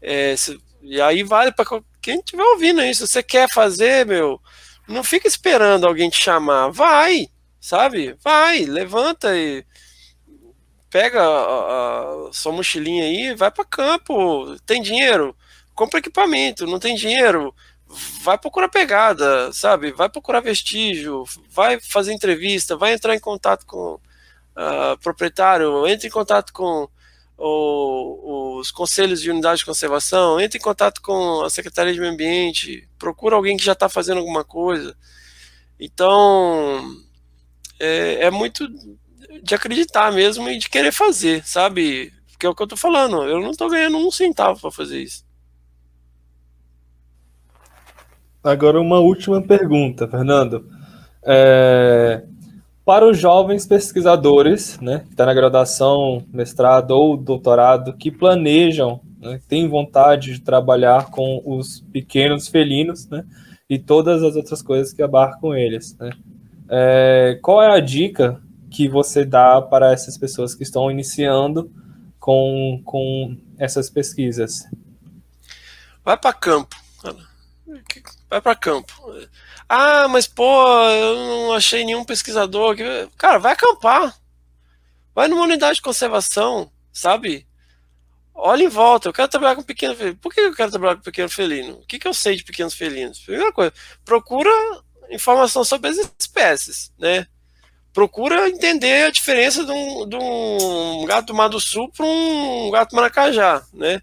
é, se, e aí vale para quem estiver ouvindo isso. Você quer fazer, meu, não fica esperando alguém te chamar. Vai, sabe? Vai, levanta e pega a, a sua mochilinha aí, vai para campo. Tem dinheiro? Compra equipamento. Não tem dinheiro? Vai procurar pegada, sabe? Vai procurar vestígio, vai fazer entrevista, vai entrar em contato com uh, proprietário, entre em contato com o, os conselhos de unidade de conservação, entre em contato com a Secretaria de Meio Ambiente, procura alguém que já está fazendo alguma coisa. Então, é, é, muito de acreditar mesmo e de querer fazer, sabe? Porque é o que eu estou falando, eu não estou ganhando um centavo para fazer isso. Agora, uma última pergunta, Fernando. É, para os jovens pesquisadores, né, que estão tá na graduação, mestrado ou doutorado, que planejam, né, têm vontade de trabalhar com os pequenos felinos, né, e todas as outras coisas que abarcam eles, né. É, qual é a dica que você dá para essas pessoas que estão iniciando com, com essas pesquisas? Vai para campo. Vai para campo. Ah, mas pô, eu não achei nenhum pesquisador. Cara, vai acampar. Vai numa unidade de conservação, sabe? Olha em volta, eu quero trabalhar com pequeno felino. Por que eu quero trabalhar com pequeno felino? O que, que eu sei de pequenos felinos? Primeira coisa, procura informação sobre as espécies, né? Procura entender a diferença de um, de um gato Mar do Sul para um gato maracajá, né?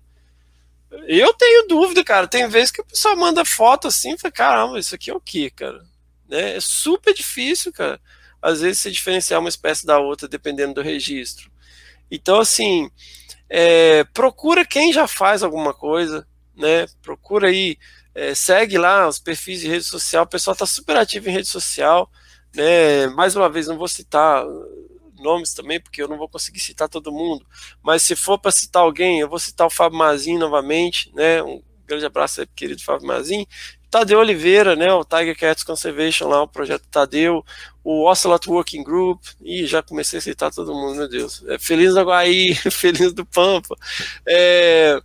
Eu tenho dúvida, cara. Tem vezes que o pessoal manda foto assim e fala, caramba, isso aqui é o que, cara? Né? É super difícil, cara. Às vezes se diferenciar uma espécie da outra, dependendo do registro. Então, assim, é, procura quem já faz alguma coisa, né? Procura aí, é, segue lá os perfis de rede social. O pessoal está super ativo em rede social. Né? Mais uma vez, não vou citar nomes também, porque eu não vou conseguir citar todo mundo, mas se for para citar alguém, eu vou citar o Fábio Mazin novamente, né? Um grande abraço aí, querido Fábio Mazin. Tadeu Oliveira, né, o Tiger Cats Conservation lá, o projeto Tadeu, o Ocelot Working Group, e já comecei a citar todo mundo, meu Deus. É, Feliz do Aguaí, Feliz do Pampa. É,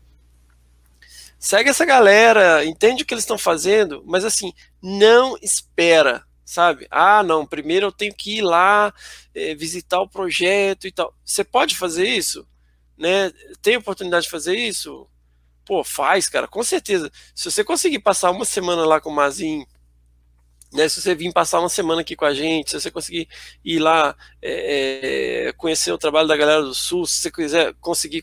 segue essa galera, entende o que eles estão fazendo, mas assim, não espera sabe? Ah, não, primeiro eu tenho que ir lá é, visitar o projeto e tal. Você pode fazer isso? Né? Tem oportunidade de fazer isso? Pô, faz, cara, com certeza. Se você conseguir passar uma semana lá com o Mazin, né, se você vir passar uma semana aqui com a gente, se você conseguir ir lá é, conhecer o trabalho da galera do Sul, se você quiser conseguir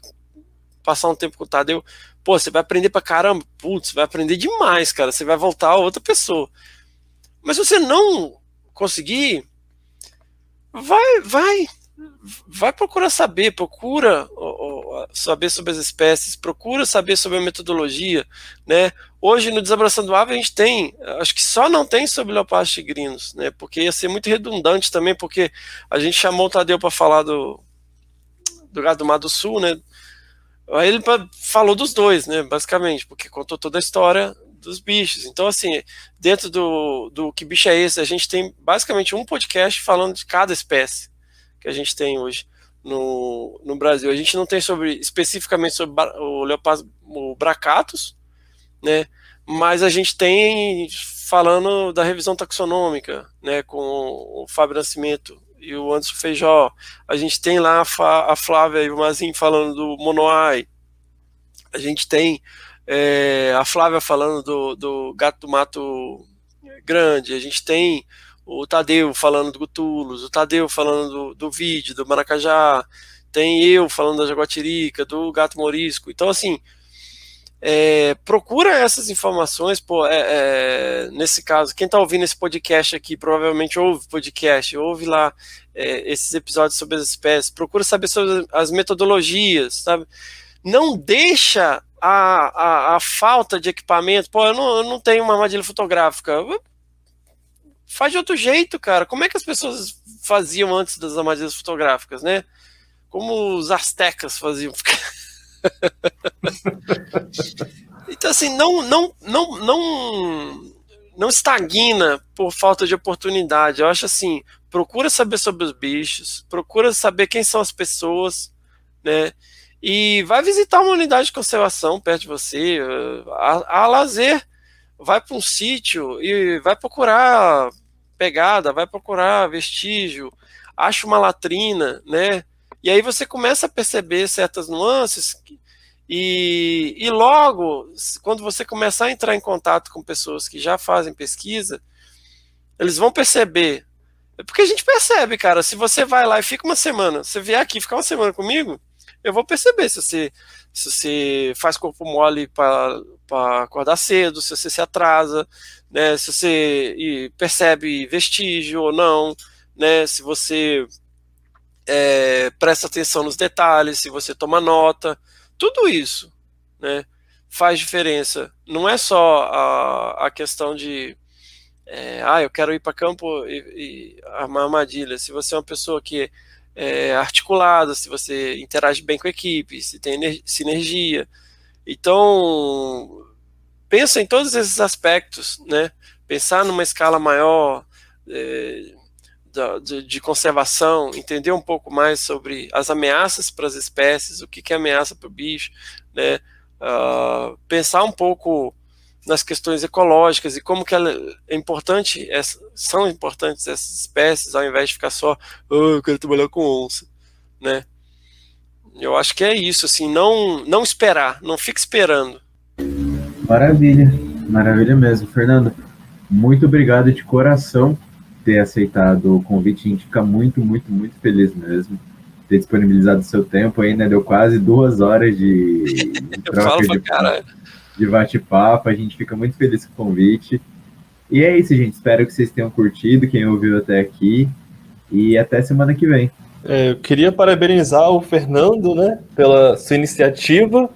passar um tempo com o Tadeu, pô, você vai aprender pra caramba, putz, vai aprender demais, cara, você vai voltar a outra pessoa. Mas se você não conseguir, vai, vai, vai procurar saber, procura saber sobre as espécies, procura saber sobre a metodologia, né? Hoje no Desabraçando Ave a gente tem, acho que só não tem sobre leopardos tigrinos, né? Porque ia ser muito redundante também, porque a gente chamou o Tadeu para falar do do gado do Mar do Sul, né? Aí ele falou dos dois, né? Basicamente, porque contou toda a história dos bichos. Então, assim, dentro do, do Que Bicho é Esse, a gente tem basicamente um podcast falando de cada espécie que a gente tem hoje no, no Brasil. A gente não tem sobre especificamente sobre o leopardo o Bracatus, né? Mas a gente tem falando da revisão taxonômica, né, com o Fábio Nascimento e o Anderson Feijó. A gente tem lá a, Flávia e o Mazin falando do Monoai. A gente tem é, a Flávia falando do, do Gato do Mato Grande, a gente tem o Tadeu falando do Gutulos, o Tadeu falando do, do vídeo, do Maracajá, tem eu falando da Jaguatirica, do Gato Morisco. Então, assim, é, procura essas informações, pô, é, é, nesse caso, quem está ouvindo esse podcast aqui, provavelmente ouve podcast, ouve lá é, esses episódios sobre as espécies, procura saber sobre as metodologias, sabe? Não deixa a, a, a, falta de equipamento, pô, eu não, eu não tenho uma armadilha fotográfica. Faz de outro jeito, cara. Como é que as pessoas faziam antes das armadilhas fotográficas, né? Como os astecas faziam. então, assim, não, não, não, não, não estagna por falta de oportunidade. Eu acho assim, procura saber sobre os bichos, procura saber quem são as pessoas, né? E vai visitar uma unidade de conservação perto de você, a, a lazer, vai para um sítio e vai procurar pegada, vai procurar vestígio, acha uma latrina, né? E aí você começa a perceber certas nuances e, e logo, quando você começar a entrar em contato com pessoas que já fazem pesquisa, eles vão perceber É porque a gente percebe, cara. Se você vai lá e fica uma semana, você vier aqui ficar uma semana comigo, eu vou perceber se você, se você faz corpo mole para acordar cedo, se você se atrasa, né? Se você percebe vestígio ou não, né? Se você é, presta atenção nos detalhes, se você toma nota, tudo isso, né? Faz diferença. Não é só a, a questão de é, ah, eu quero ir para campo e, e, armar armadilha. Se você é uma pessoa que é articulada, se você interage bem com a equipe, se tem sinergia. Então, pensa em todos esses aspectos, né? Pensar numa escala maior é, de, de, conservação, entender um pouco mais sobre as ameaças para as espécies, o que, que é ameaça para o bicho, né? Uh, pensar um pouco nas questões ecológicas e como que ela é importante, são importantes essas espécies, ao invés de ficar só, oh, eu quero trabalhar com onça, né? Eu acho que é isso, assim, não, não esperar, não fique esperando. Maravilha, maravilha mesmo, Fernando. Muito obrigado de coração ter aceitado o convite. A gente fica muito, muito, muito feliz mesmo ter disponibilizado o seu tempo aí, né? Deu quase duas horas de, de troca de, de bate-papo. A gente fica muito feliz com o convite. E é isso, gente. Espero que vocês tenham curtido, quem ouviu até aqui. E até semana que vem. É, eu queria parabenizar o Fernando, né, pela sua iniciativa.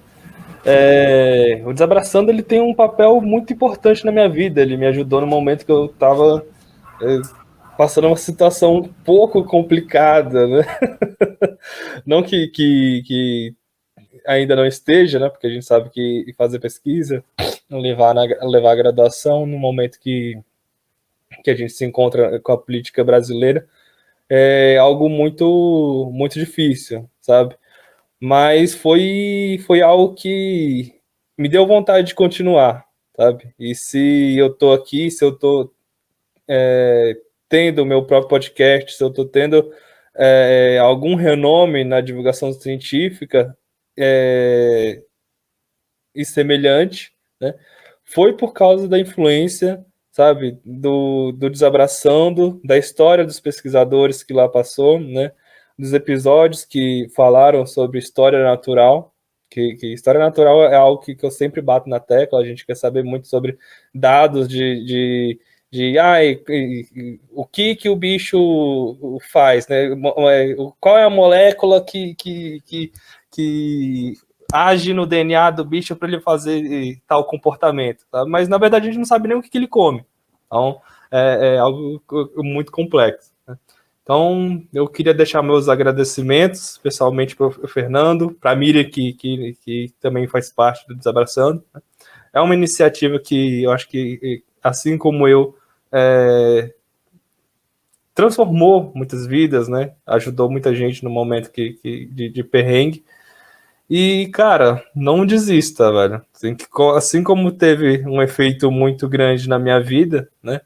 É, o Desabraçando ele tem um papel muito importante na minha vida. Ele me ajudou no momento que eu estava é, passando uma situação um pouco complicada, né? não que, que, que, ainda não esteja, né? Porque a gente sabe que fazer pesquisa, levar, na, levar a graduação no momento que, que a gente se encontra com a política brasileira é algo muito, muito difícil, sabe? Mas foi, foi algo que me deu vontade de continuar, sabe? E se eu tô aqui, se eu tô é, tendo o meu próprio podcast, se eu estou tendo é, algum renome na divulgação científica é, e semelhante, né, foi por causa da influência, sabe, do, do desabraçando, da história dos pesquisadores que lá passou, né, dos episódios que falaram sobre história natural, que, que, história natural é algo que, que, eu sempre bato na tecla, a gente quer saber muito sobre dados de, de de ai, o que que o bicho faz, né? É, qual é a molécula que, que, que, que age no DNA do bicho para ele fazer tal comportamento, tá? Mas na verdade a gente não sabe nem o que, que ele come. Então é, é algo muito complexo. Né? Então eu queria deixar meus agradecimentos, especialmente para o Fernando, para a Miriam que, que, que também faz parte do Desabraçando. Né? É uma iniciativa que eu acho que assim como eu é, transformou muitas vidas, né? Ajudou muita gente no momento que, que de, de, perrengue. E, cara, não desista, velho. Assim, que, assim como teve um efeito muito grande na minha vida, né?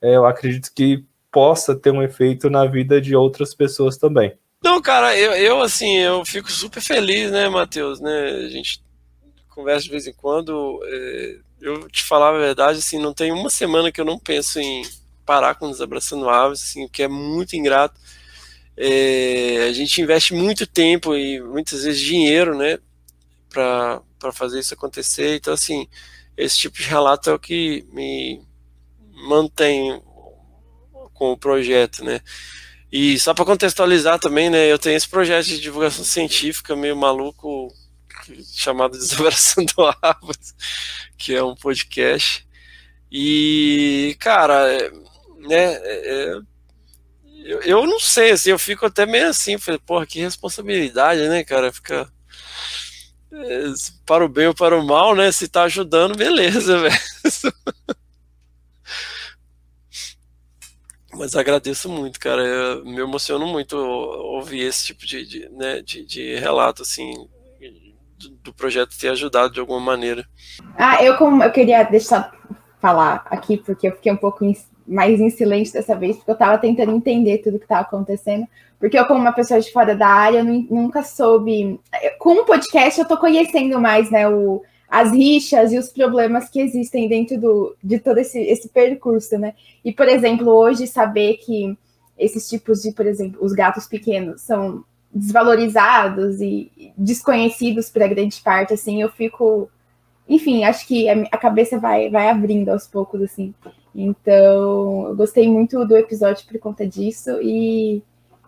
É, eu acredito que possa ter um efeito na vida de outras pessoas também. Não, cara, eu, eu assim, eu fico super feliz, né, Matheus, né? A gente conversa de vez em quando. É eu te falar a verdade, assim, não tem uma semana que eu não penso em parar com Desabraçando Aves, assim, que é muito ingrato. É, a gente investe muito tempo e muitas vezes dinheiro, né, para fazer isso acontecer. Então, assim, esse tipo de relato é o que me mantém com o projeto, né. E só para contextualizar também, né, eu tenho esse projeto de divulgação científica meio maluco chamado Desabraçando Árvores, que é um podcast. E, cara, né, é, eu, eu não sei, assim, eu fico até meio assim, falei, porra, que responsabilidade, né, cara, fica é, para o bem ou para o mal, né, se tá ajudando, beleza, velho. Mas agradeço muito, cara, eu, me emociono muito ouvir esse tipo de, de, né, de, de relato, assim, do projeto ter ajudado de alguma maneira. Ah, eu como eu queria deixar falar aqui porque eu fiquei um pouco mais em silêncio dessa vez porque eu estava tentando entender tudo que estava acontecendo, porque eu como uma pessoa de fora da área nunca soube. Com o podcast eu estou conhecendo mais, né, o as rixas e os problemas que existem dentro do, de todo esse, esse percurso, né? E, por exemplo, hoje saber que esses tipos de, por exemplo, os gatos pequenos são desvalorizados e desconhecidos para grande parte, assim, eu fico, enfim, acho que a cabeça vai, vai abrindo aos poucos, assim. Então, eu gostei muito do episódio por conta disso e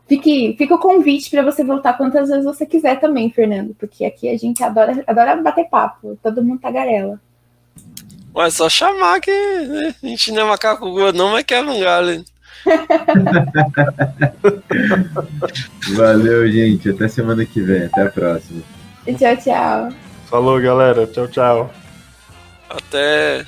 fique, fica o convite para você voltar quantas vezes você quiser também, Fernando, porque aqui a gente adora, adora bater papo, todo mundo tagarela. Ué, só chamar que né? a gente não é macaco não, mas quer um galho. Valeu, gente. Até semana que vem. Até a próxima. Tchau, tchau. Falou, galera. Tchau, tchau. Até.